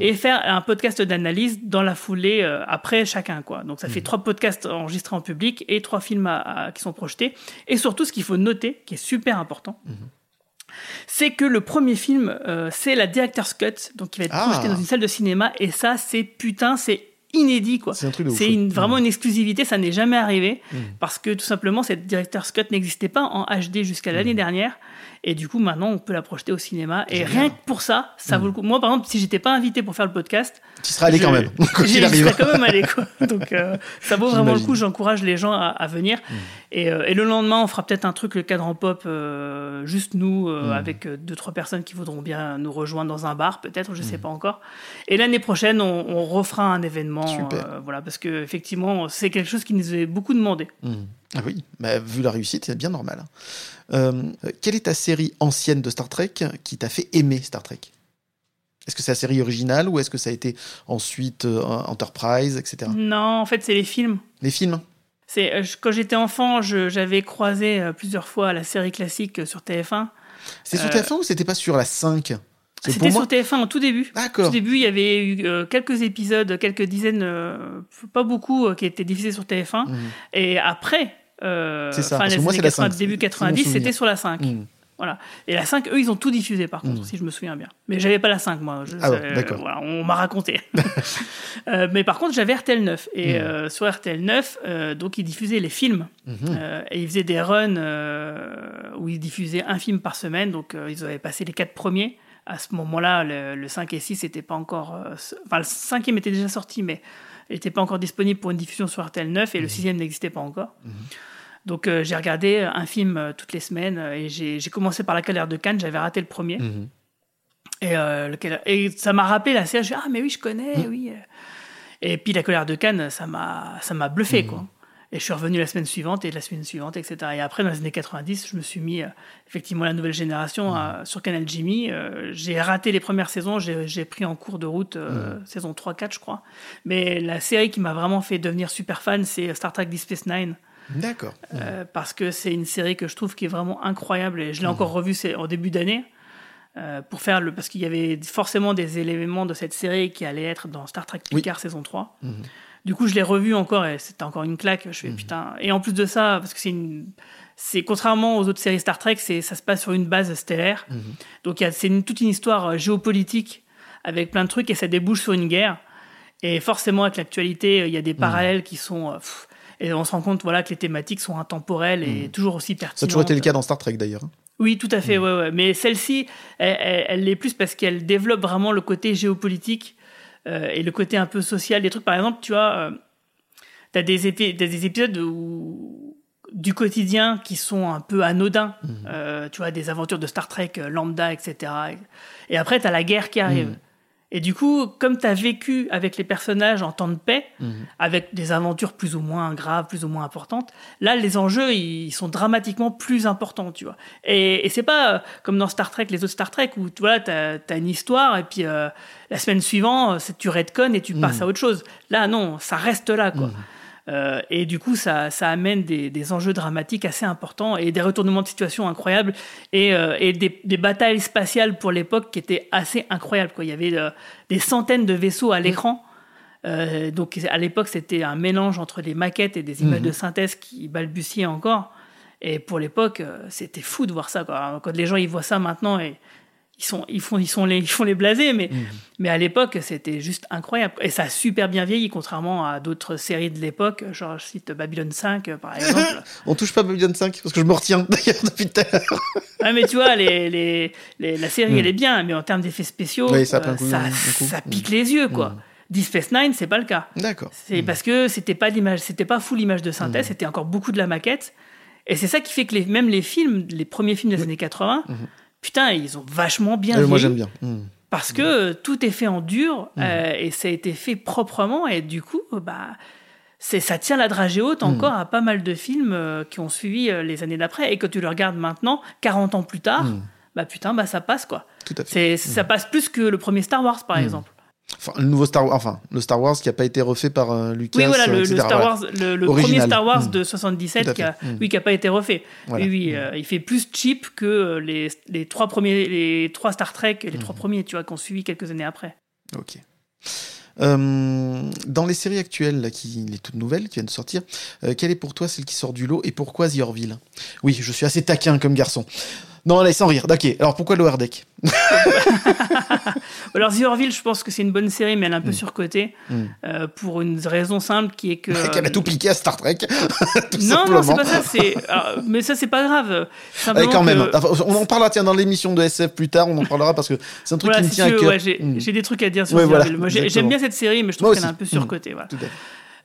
et faire un podcast d'analyse dans la foulée après chacun, quoi. Donc ça fait trois podcasts enregistrés en public et trois films qui sont projetés. Et surtout, ce qu'il faut noter, qui est super important. C'est que le premier film, euh, c'est la Director's Cut, donc qui va être ah. projeté dans une salle de cinéma. Et ça, c'est putain, c'est inédit quoi. C'est vraiment mhm. une exclusivité, ça n'est jamais arrivé mhm. parce que tout simplement cette Director's Cut n'existait pas en HD jusqu'à l'année dernière et du coup, maintenant, on peut la projeter au cinéma. Et rien que pour ça, ça vaut le coup. Moi, par exemple, si j'étais pas invité pour faire le podcast, tu serais allé quand même. *laughs* J'y serais quand même allé. Quoi. *laughs* Donc, euh, ça vaut vraiment le coup. J'encourage les gens à, venir. Et, euh, et, le lendemain, on fera peut-être un truc, le cadran pop, euh, juste nous, avec deux, trois personnes qui voudront bien nous rejoindre dans un bar, peut-être, je sais pas encore. Et l'année prochaine, on, refera un événement. Voilà, parce que effectivement, c'est quelque chose qui nous est beaucoup demandé. Ah oui, bah, vu la réussite, c'est bien normal. Euh, quelle est ta série ancienne de Star Trek qui t'a fait aimer Star Trek? Est-ce que c'est la série originale ou est-ce que ça a été ensuite euh, Enterprise, etc. Non, en fait, c'est les films. Les films c'est, euh, Quand j'étais enfant, j'avais croisé plusieurs fois la série classique sur TF1. C'était sur TF1 ou c'était pas sur la 5 c'était sur TF1 au tout début. D'accord. Au début, il y avait eu quelques épisodes, quelques dizaines, pas beaucoup, qui étaient diffusés sur TF1. Mhm. Et après, euh, c'est ça. moi, c'est la 5. Début 90, c'était sur la 5. Hmm. Voilà. Et la 5, eux, ils ont tout diffusé par contre, hmm. si je me souviens bien. Mais j'avais pas la 5, moi. ah d'accord. Voilà, on m'a raconté. *laughs* euh, mais par contre, j'avais RTL 9. Et euh, sur RTL 9, euh, donc, ils diffusaient les films. Euh, et ils faisaient des runs où ils diffusaient un film par semaine. Donc, ils avaient passé les quatre premiers. À ce moment-là, le, le 5 et 6 n'étaient pas encore. Enfin, le cinquième était déjà sorti, mais n'était pas encore disponible pour une diffusion sur RTL 9 et le sixième n'existait pas encore. Donc euh, j'ai regardé un film euh, toutes les semaines euh, et j'ai commencé par La Calère de Cannes, j'avais raté le premier. Mhm. et, et, ça m'a rappelé la série, je ah mais oui, je connais, oui. Et puis La Colère de Cannes, ça m'a bluffé, quoi. Et je suis revenu la semaine suivante et la semaine suivante, etc. Et après, dans les années 90, je me suis mis effectivement la nouvelle génération sur Canal Jimmy. j'ai raté les premières saisons, j'ai pris en cours de route saison 3-4, je crois. Mais la série qui m'a vraiment fait devenir super fan, c'est Star Trek Deep Space Nine. D'accord. Euh, parce que c'est une série que je trouve qui est vraiment incroyable et je l'ai mmh. encore revue en début d'année. Euh, pour faire le parce qu'il y avait forcément des éléments de cette série qui allaient être dans Star Trek Picard saison 3. Du coup, je l'ai revu encore et c'était encore une claque. Je fais mmh. putain. Et en plus de ça, parce que c'est une c'est contrairement aux autres séries Star Trek, c'est ça se passe sur une base stellaire. Donc c'est toute une histoire euh, géopolitique avec plein de trucs et ça débouche sur une guerre. Et forcément, avec l'actualité, il y a des parallèles qui sont et on se rend compte voilà, que les thématiques sont intemporelles et toujours aussi pertinentes. Ça a toujours été le cas dans Star Trek d'ailleurs. Hein. Oui, tout à fait, ouais, ouais. Mais celle-ci, elle, l'est plus parce qu'elle développe vraiment le côté géopolitique euh, et le côté un peu social. Des trucs, par exemple, tu vois, euh, tu as des, des épisodes où, du quotidien qui sont un peu anodins. Hmm. Euh, tu vois, des aventures de Star Trek lambda, etc. Et après, tu as la guerre qui arrive. Et du coup, comme tu as vécu avec les personnages en temps de paix, mhm. avec des aventures plus ou moins graves, plus ou moins importantes, là, les enjeux, ils sont dramatiquement plus importants, tu vois. Et, et c'est pas euh, comme dans Star Trek, les autres Star Trek, où tu vois, as, as, une histoire, et puis euh, la semaine suivante, tu redconnes et tu passes mhm. à autre chose. Là, non, ça reste là, quoi. Mhm. Euh, et du coup, ça, ça amène des, des, enjeux dramatiques assez importants et des retournements de situation incroyables et, euh, et des, des, batailles spatiales pour l'époque qui étaient assez incroyables. Quoi. Il y avait euh, des centaines de vaisseaux à l'écran. Donc à l'époque, c'était un mélange entre des maquettes et des images mhm. de synthèse qui balbutiaient encore. Et pour l'époque, c'était fou de voir ça. Quoi. Quand les gens ils voient ça maintenant et ils sont ils font ils sont les ils font les blasés mais mmh. mais à l'époque c'était juste incroyable et ça a super bien vieilli contrairement à d'autres séries de l'époque genre je cite Babylon 5 par exemple *laughs* on touche pas Babylon 5 parce que je me retiens *laughs* d'ailleurs depuis tout à l'heure *laughs* ouais, mais tu vois les, les, la série mmh. elle est bien mais en termes d'effets spéciaux ça, euh, ça, pique les yeux quoi. Deep Space Nine, c'est pas le cas. D'accord. C'est parce que c'était pas l'image, c'était pas full image de synthèse, c'était encore beaucoup de la maquette. Et c'est ça qui fait que les, même les films, les premiers films des années 80, putain, ils ont vachement bien. moi j'aime bien. Hmm. Parce que tout est fait en dur hmm. euh, et ça a été fait proprement et du coup, bah, c'est ça tient la dragée haute encore à pas mal de films qui ont suivi les années d'après. Et quand tu le regardes maintenant, 40 ans plus tard, bah putain, bah ça passe quoi. Tout à fait. Ça passe plus que le premier Star Wars, par exemple. Enfin, le nouveau Star Wars, enfin, le Star Wars qui n'a pas été refait par euh, Lucas. Oui, voilà, le, Star Wars, le, premier Star Wars hmm. de 77 qui a, hmm. oui, pas été refait. Oui, oui, euh, il fait plus cheap que euh, les, les, trois premiers, les trois Star Trek, les trois hmm. premiers, tu vois, qu'on suivi quelques années après. Ok. dans les séries actuelles, là, qui, les toutes nouvelles qui viennent de sortir, quelle est pour toi celle qui sort du lot et pourquoi The Orville? Oui, je suis assez taquin comme garçon. Non, allez, sans rire. d'accord. Alors pourquoi Lower Deck *laughs* Alors The Orville, je pense que c'est une bonne série, mais elle est un peu mm. surcotée mm. euh, pour une raison simple qui est que. *laughs* Qu'elle a tout piqué à Star Trek. *laughs* non, non, c'est pas ça. mais ça, c'est pas grave. Allez, quand même. on en parlera tiens dans l'émission de SF plus tard. On en parlera parce que c'est un truc qui me tient à cœur. Mm. j'ai des trucs à dire sur The Orville. j'aime bien cette série, mais je trouve qu'elle est un peu surcotée. Voilà. Tout à fait.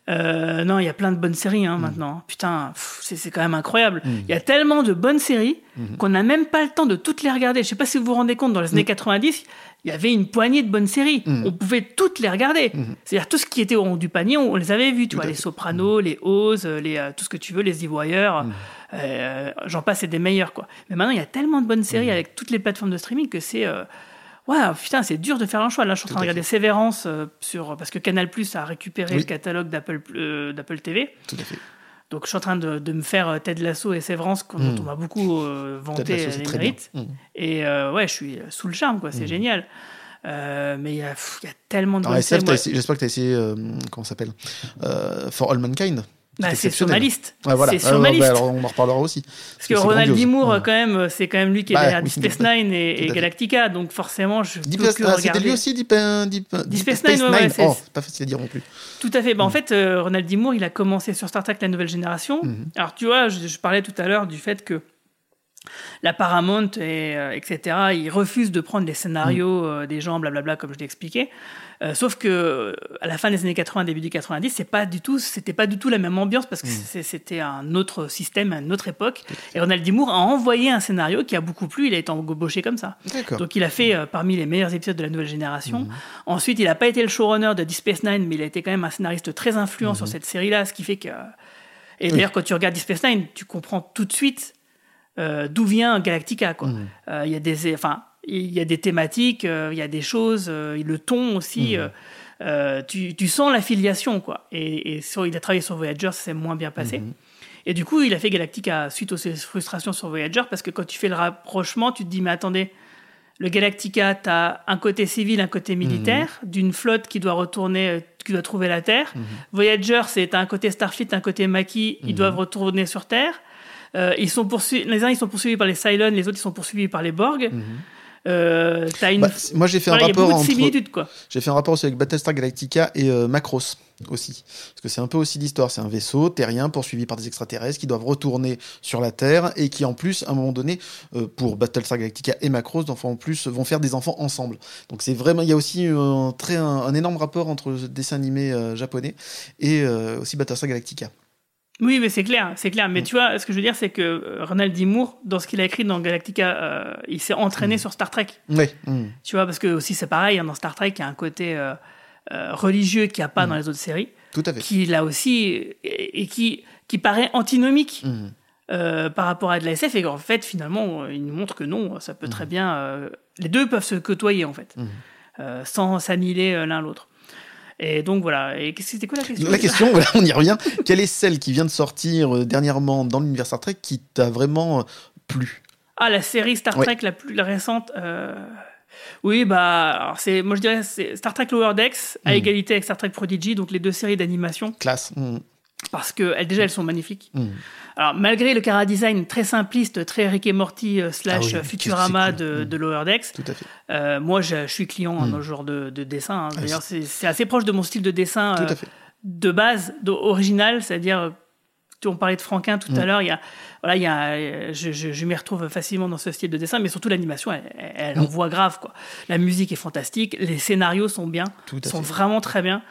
Euh, non, il y a plein de bonnes séries hein, mm. maintenant. Putain, c'est quand même incroyable. Mm. Il y a tellement de bonnes séries mm-hmm. qu'on n'a même pas le temps de toutes les regarder. Je sais pas si vous vous rendez compte, dans les années 90, il y avait une poignée de bonnes séries. On pouvait toutes les regarder. C'est-à-dire tout ce qui était au haut du panier, on, les avait vus. Tu vois, les Sopranos, les Oz, les, euh, tout ce que tu veux, les Evoyeurs. Euh, J'en passe, c'est des meilleurs. quoi. Mais maintenant, il y a tellement de bonnes séries avec toutes les plateformes de streaming que c'est Ouais, putain, c'est dur de faire un choix. Là, je suis en train de regarder Sévérance euh, sur, parce que Canal Plus a récupéré le catalogue d'Apple euh, d'Apple TV. Tout à fait. Donc, je suis en train de, de me faire euh, Ted Lasso et Sévérance, dont hmm. on m'a beaucoup vanté les mérites. Hmm. Et ouais, je suis sous le charme, quoi. C'est hmm. génial. mais il y, y, a tellement de. J'espère que tu as essayé, comment ça s'appelle? For All Mankind. Bah, c'est sur ma liste. C'est sur ma liste. alors on en reparlera aussi. Parce que Ronald Dimour, quand même, c'est quand même lui qui est derrière Deep Space Nine et, Galactica, donc forcément, je Deep que ah, C'était lui aussi Deep, Deep, Deep Space Nine, ouais, oh, c'est pas facile à dire non plus. Tout à fait. Bah, En mm. fait, euh, Ronald Dimour, il a commencé sur Star Trek La Nouvelle Génération. Mm-hmm. Alors, tu vois, je, parlais tout à l'heure du fait que la Paramount, et, euh, etc., ils refusent de prendre les scénarios mm. euh, des gens, blablabla, comme je l'ai expliqué. Euh, sauf que à la fin des années 80, début des 90, c'est pas du tout, c'était pas du tout la même ambiance parce que mm. c'était un autre système, une autre époque. Et Ronald Dimour a envoyé un scénario qui a beaucoup plu. Il a été embauché comme ça. Donc il a fait euh, parmi les meilleurs épisodes de la nouvelle génération. Mm. Ensuite, il n'a pas été le showrunner de Deep Space Nine, mais il a été quand même un scénariste très influent sur mm-hmm. cette série-là, ce qui fait que. Et d'ailleurs, quand tu regardes Deep Space Nine, tu comprends tout de suite euh, d'où vient Galactica. Quoi. Mm. Il y a des, enfin, il y a des thématiques, euh, il y a des choses, euh, le ton aussi. Mmh. Euh, tu, tu, sens l'affiliation, quoi. Et, et sur, il a travaillé sur Voyager, ça s'est moins bien passé. Mmh. Et du coup, il a fait Galactica suite aux frustrations sur Voyager, parce que quand tu fais le rapprochement, tu te dis, mais attendez, le Galactica, tu as un côté civil, un côté militaire, mmh. d'une flotte qui doit retourner, qui doit trouver la Terre. Voyager, c'est un côté Starfleet, un côté Maquis, ils doivent retourner sur Terre. Ils sont poursuivis, les uns, ils sont poursuivis par les Cylons, les autres, ils sont poursuivis par les Borg. Euh, une... Bah, moi, j'ai fait un rapport entre. J'ai fait un rapport aussi avec Battlestar Galactica et euh, Macross aussi, parce que c'est un peu aussi l'histoire. C'est un vaisseau terrien poursuivi par des extraterrestres qui doivent retourner sur la Terre et qui, en plus, à un moment donné, euh, pour Battlestar Galactica et Macross, en plus, vont faire des enfants ensemble. Donc c'est vraiment, il y a aussi un très un, énorme rapport entre le dessin animé japonais et aussi Battlestar Galactica. Oui, mais c'est clair, c'est clair. Mais mm. tu vois, ce que je veux dire, c'est que euh, Ronald D. Moore, dans ce qu'il a écrit dans Galactica, euh, il s'est entraîné mm. sur Star Trek. Oui. Mm. Tu vois, parce que aussi c'est pareil, hein, dans Star Trek, il y a un côté euh, religieux qu'il n'y a pas dans les autres séries. Tout à fait. Qui là aussi, et, qui, qui paraît antinomique. par rapport à de la SF et en fait finalement il nous montre que non ça peut très bien les deux peuvent se côtoyer en fait sans s'annihiler l'un l'autre et donc voilà. Et c'était quoi la question La question, voilà, on y revient. Quelle est celle qui vient de sortir euh, dernièrement dans l'univers Star Trek qui t'a vraiment euh, plu? Ah, la série Star Trek la plus récente. Euh, oui, bah, c'est, moi je dirais c'est Star Trek Lower Decks à hmm. égalité avec Star Trek Prodigy, donc les deux séries d'animation. Classe. Hmm. Parce que elles, déjà elles sont magnifiques. Hmm. Alors, malgré le cara design très simpliste, très Rick et Morty euh, slash ah Futurama de, de, Lower Decks, euh, moi, je, suis client dans mm. ce genre de, dessin. Hein. Ah, D'ailleurs, c'est assez proche de mon style de dessin euh, de base, original, c'est-à-dire on parlait de Franquin tout à mm. l'heure, il y a, voilà, il y a, je, je, m'y retrouve facilement dans ce style de dessin, mais surtout l'animation, elle, elle mm. envoie grave. Quoi. La musique est fantastique, les scénarios sont bien, sont vraiment très bien.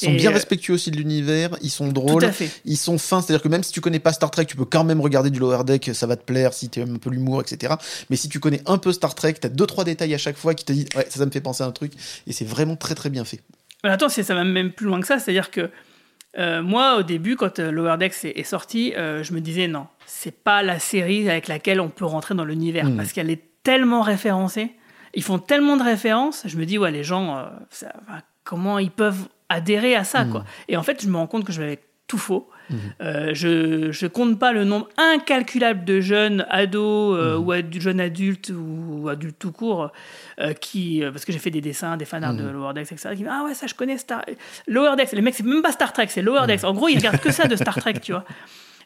Ils sont bien euh, respectueux aussi de l'univers, ils sont drôles, ils sont fins, c'est-à-dire que même si tu connais pas Star Trek, tu peux quand même regarder du Lower Deck, ça va te plaire si tu aimes un peu l'humour, etc. Mais si tu connais un peu Star Trek, tu as deux trois détails à chaque fois qui te disent ouais, ça, ça me fait penser à un truc, et c'est vraiment très très bien fait. attends, ça va même plus loin que ça, c'est-à-dire que moi, au début, quand Lower Decks est, sorti, je me disais non, c'est pas la série avec laquelle on peut rentrer dans l'univers hmm. parce qu'elle est tellement référencée. Ils font tellement de références. Je me dis, ouais, les gens, comment ils peuvent adhérer à ça, hmm. quoi. Et en fait, je me rends compte que je vais tout faux. Mhm. Euh, je ne compte pas le nombre incalculable de jeunes ados euh, mhm. ou ad jeunes adultes ou, adultes tout court euh, qui, parce que j'ai fait des dessins, des fanarts de. Lower Decks, etc. Qui disent Ah ouais, ça je connais Star Lower Decks. Les mecs, c'est même pas Star Trek, c'est Lower Decks. En gros, ils regardent que ça de Star Trek, tu vois. *laughs*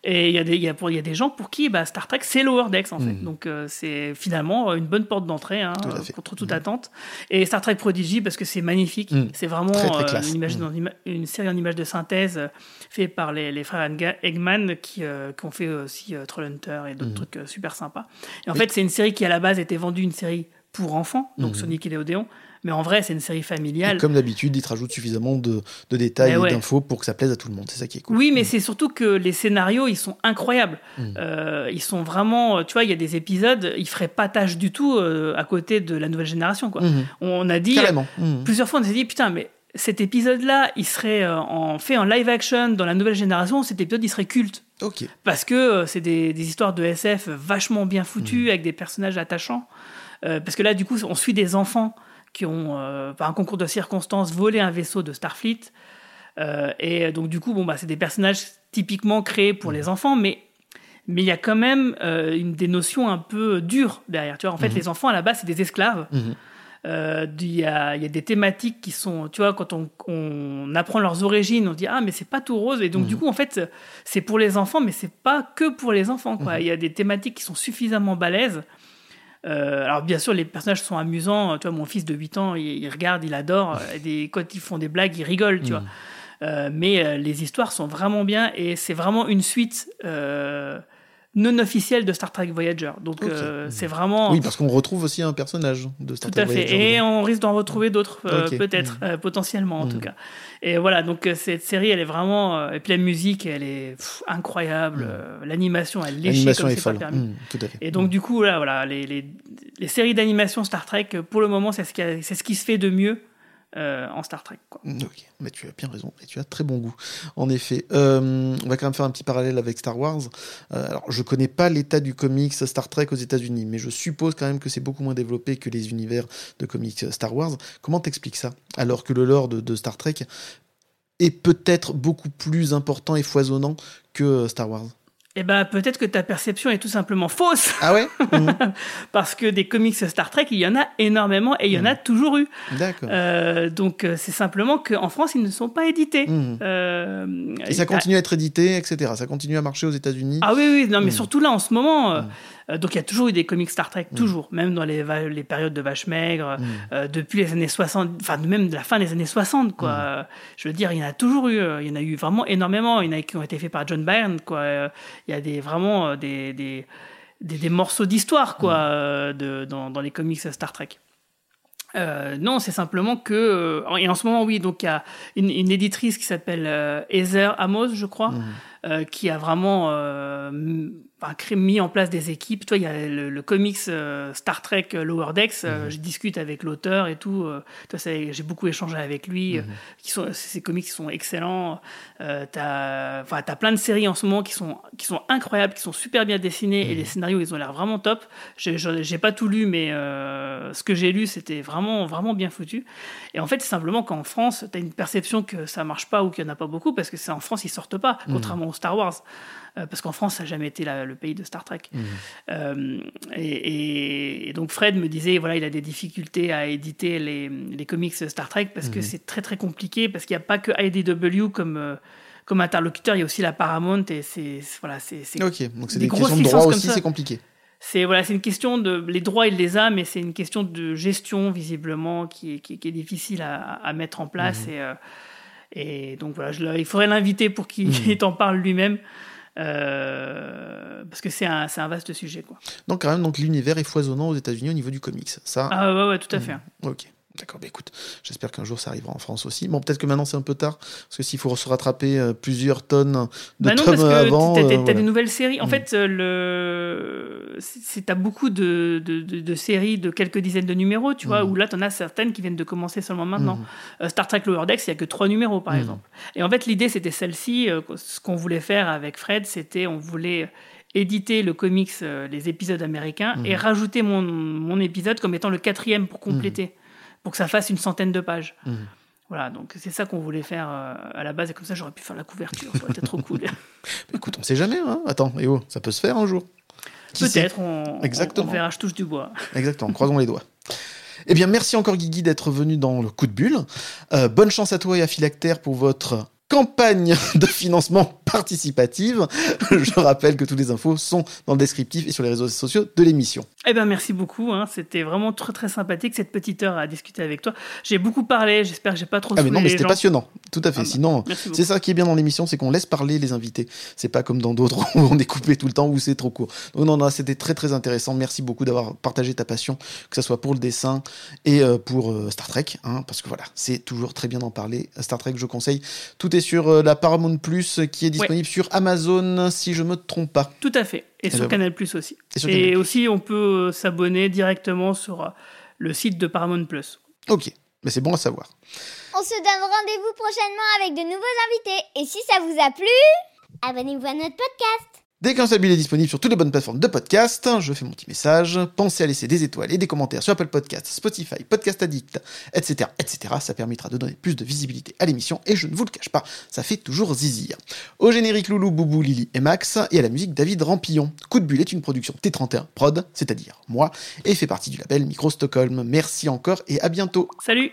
Et il y, a des, y, a pour, y a des gens pour qui bah, Star Trek, c'est Lower Decks, en fait. Hmm. Donc, euh, c'est finalement une bonne porte d'entrée hein, contre toute hmm. attente. Et Star Trek Prodigy, parce que c'est magnifique. Hmm. C'est vraiment euh, une, image, une, série en images de synthèse euh, faite par les, les frères Eggman qui, qui, ont fait aussi Trollhunter et d'autres trucs super sympas. Et en fait, c'est une série qui, à la base, était vendue une série pour enfants, donc Sonic et Léodéon. Mais en vrai, c'est une série familiale. comme d'habitude, ils te rajoutent suffisamment de, détails et d'infos pour que ça plaise à tout le monde. C'est ça qui est cool. Oui, mais c'est surtout que les scénarios, ils sont incroyables. Mm. Euh, ils sont vraiment. Tu vois, il y a des épisodes, ils feraient pas tâche du tout euh, à côté de la nouvelle génération. Quoi. Mm-hmm. On a dit. Mm. Plusieurs fois, on s'est dit, putain, mais cet épisode-là, il serait euh, en, fait en live action dans la nouvelle génération, cet épisode, il serait culte. Ok. Parce que c'est des, histoires de SF vachement bien foutues, avec des personnages attachants. parce que là, du coup, on suit des enfants qui ont, euh, par un concours de circonstances, volé un vaisseau de Starfleet. Euh, et donc, du coup, bon, bah, c'est des personnages typiquement créés pour les enfants, mais mais il y a quand même euh, une, des notions un peu dures derrière. Tu vois, en fait, mhm. les enfants, à la base, c'est des esclaves. Mhm. Il y, a, y, a, des thématiques qui sont, tu vois, quand on, on apprend leurs origines, on dit ah mais c'est pas tout rose et donc du coup en fait c'est pour les enfants mais c'est pas que pour les enfants quoi. Il y a des thématiques qui sont suffisamment balèzes euh, alors bien sûr, les personnages sont amusants. Tu vois, mon fils de 8 ans, il, regarde, il adore. *laughs* Euh, des, quand ils font des blagues, il rigole, tu mm. vois. Euh, mais les histoires sont vraiment bien et c'est vraiment une suite non officielle de Star Trek Voyager. Donc c'est vraiment. Oui, parce qu'on retrouve aussi un personnage de Star Trek Voyager. Tout à fait. Et on risque d'en retrouver d'autres, peut-être, mm. potentiellement en tout mm. cas. Et voilà, donc euh, cette série, elle est vraiment. Euh, et puis la musique, elle est incroyable. Mm. Euh, l'animation, elle léchée comme c'est pas permis. Mm, tout à fait. Et donc, du coup, là, voilà, les, les, les séries d'animation Star Trek, pour le moment, c'est ce, qui c'est ce qui se fait de mieux euh, en Star Trek. Mais tu as bien raison, et tu as très bon goût. En effet, euh, on va quand même faire un petit parallèle avec Star Wars. Euh, alors, je connais pas l'état du comics Star Trek aux États-Unis, mais je suppose quand même que c'est beaucoup moins développé que les univers de comics Star Wars. Comment t'expliques ça Alors que le lore de Star Trek est peut-être beaucoup plus important et foisonnant que Star Wars? Eh ben, peut-être que ta perception est tout simplement fausse. Ah ouais? Mmh. *laughs* Parce que des comics Star Trek, il y en a énormément et il y en a mmh. toujours eu. D'accord. Euh, donc, euh, c'est simplement qu'en France, ils ne sont pas édités. Mmh. Euh, et ça continue à être édité, etc. Ça continue à marcher aux États-unis. Ah oui, oui, non, mais surtout là, en ce moment, euh, donc il y a toujours eu des comics Star Trek, mm. toujours, même dans les, les, périodes de vaches maigres, mm. euh, depuis les années 60, enfin même de la fin des années 60, quoi. Mm. Je veux dire, il y en a toujours eu, euh, il y en a eu vraiment énormément. Il y en a qui ont été faits par John Byrne, quoi. Il y a des, vraiment des, des, des, morceaux d'histoire, quoi, de, dans, dans, les comics Star Trek. non, c'est simplement que et en ce moment oui donc il y a une, éditrice qui s'appelle Heather Amos je crois qui a vraiment mis en place des équipes. Toi, il y a le, comics euh, Star Trek euh, Lower Decks. Euh, mhm. Je discute avec l'auteur et tout. toi, j'ai beaucoup échangé avec lui. Mhm. qui sont, ces comics qui sont excellents. t'as, enfin, as plein de séries en ce moment qui sont, qui sont incroyables, qui sont super bien dessinées et les mhm. scénarios, ils ont l'air vraiment top. J'ai pas tout lu, mais ce que j'ai lu, c'était vraiment, vraiment bien foutu. Et en fait, c'est simplement qu'en France, tu as une perception que ça marche pas ou qu'il n'y en a pas beaucoup parce que c'est en France, ils sortent pas, contrairement Star Wars. Euh, parce qu'en France, ça n'a jamais été le pays de Star Trek. Mmh. Euh, et, donc Fred me disait, voilà, il a des difficultés à éditer les, les comics Star Trek parce que mmh. c'est très très compliqué, parce qu'il n'y a pas que IDW comme euh, comme interlocuteur, il y a aussi la Paramount et c'est voilà, c'est ok. Donc c'est des, questions de droit aussi, c'est compliqué. C'est voilà, c'est une question de les droits il les a, mais c'est une question de gestion visiblement qui est, qui, est difficile à, à, mettre en place mmh. et et donc voilà, je, il faudrait l'inviter pour qu'il *laughs* t'en parle lui-même. Euh, parce que c'est un, un, vaste sujet. Quoi. Donc, quand même, donc, l'univers est foisonnant aux États-Unis au niveau du comics. Ça... Ah, ouais, ouais, tout à fait. Ok. D'accord, bah écoute, j'espère qu'un jour ça arrivera en France aussi. Bon, peut-être que maintenant c'est un peu tard, parce que s'il faut se rattraper euh, plusieurs tonnes de bah non, parce que avant. T'as, euh, des nouvelles séries. En mm. fait, euh, le... c'est, t'as beaucoup de, de, de, séries de quelques dizaines de numéros, tu vois, mm. où là t'en as certaines qui viennent de commencer seulement maintenant. Mm. Star Trek Lower Decks, il n'y a que trois numéros par exemple. Et en fait, l'idée c'était celle-ci. ce qu'on voulait faire avec Fred, c'était on voulait éditer le comics, les épisodes américains, et rajouter mon, mon épisode comme étant le quatrième pour compléter pour que ça fasse une centaine de pages. Mmh. Voilà, donc c'est ça qu'on voulait faire euh, à la base, et comme ça j'aurais pu faire la couverture, ça aurait été trop *laughs* cool. Écoute, on sait jamais, hein Attends, et oh, ça peut se faire un jour. Peut-être, on, Exactement. on, verra, je touche du bois. Exactement, croisons les doigts. Eh bien, merci encore Guigui d'être venu dans le coup de bulle. Euh, bonne chance à toi et à Philactère pour votre campagne de financement participative. Je rappelle que toutes les infos sont dans le descriptif et sur les réseaux sociaux de l'émission. Eh bien, merci beaucoup. Hein. C'était vraiment très très sympathique cette petite heure à discuter avec toi. J'ai beaucoup parlé. J'espère que j'ai pas trop. Ah mais non, mais c'était passionnant. Tout à fait. Ah bah, Sinon, c'est ça qui est bien dans l'émission, c'est qu'on laisse parler les invités. C'est pas comme dans d'autres *laughs* où on est coupé tout le temps où c'est trop court. Donc non, non, c'était très très intéressant. Merci beaucoup d'avoir partagé ta passion, que ce soit pour le dessin et euh, pour euh, Star Trek, hein, parce que voilà, c'est toujours très bien d'en parler. Star Trek, je conseille. Tout est sur euh, la Paramount Plus qui est disponible sur Amazon, si je me trompe pas. Tout à fait. Et, eh sur ben Canal Plus aussi. Et, aussi, on peut euh, s'abonner directement sur euh, le site de Paramount Plus. Ok, mais c'est bon à savoir. On se donne rendez-vous prochainement avec de nouveaux invités. Et si ça vous a plu, abonnez-vous à notre podcast. Dès qu'un est disponible sur toutes les bonnes plateformes de podcast, je fais mon petit message. Pensez à laisser des étoiles et des commentaires sur Apple Podcasts, Spotify, Podcast Addict, etc., etc. Ça permettra de donner plus de visibilité à l'émission et je ne vous le cache pas, ça fait toujours zizir. Au générique Loulou, Boubou, Lily et Max et à la musique David Rampillon. Coup de bulle est une production T31 Prod, c'est-à-dire moi, et fait partie du label Micro Stockholm. Merci encore et à bientôt. Salut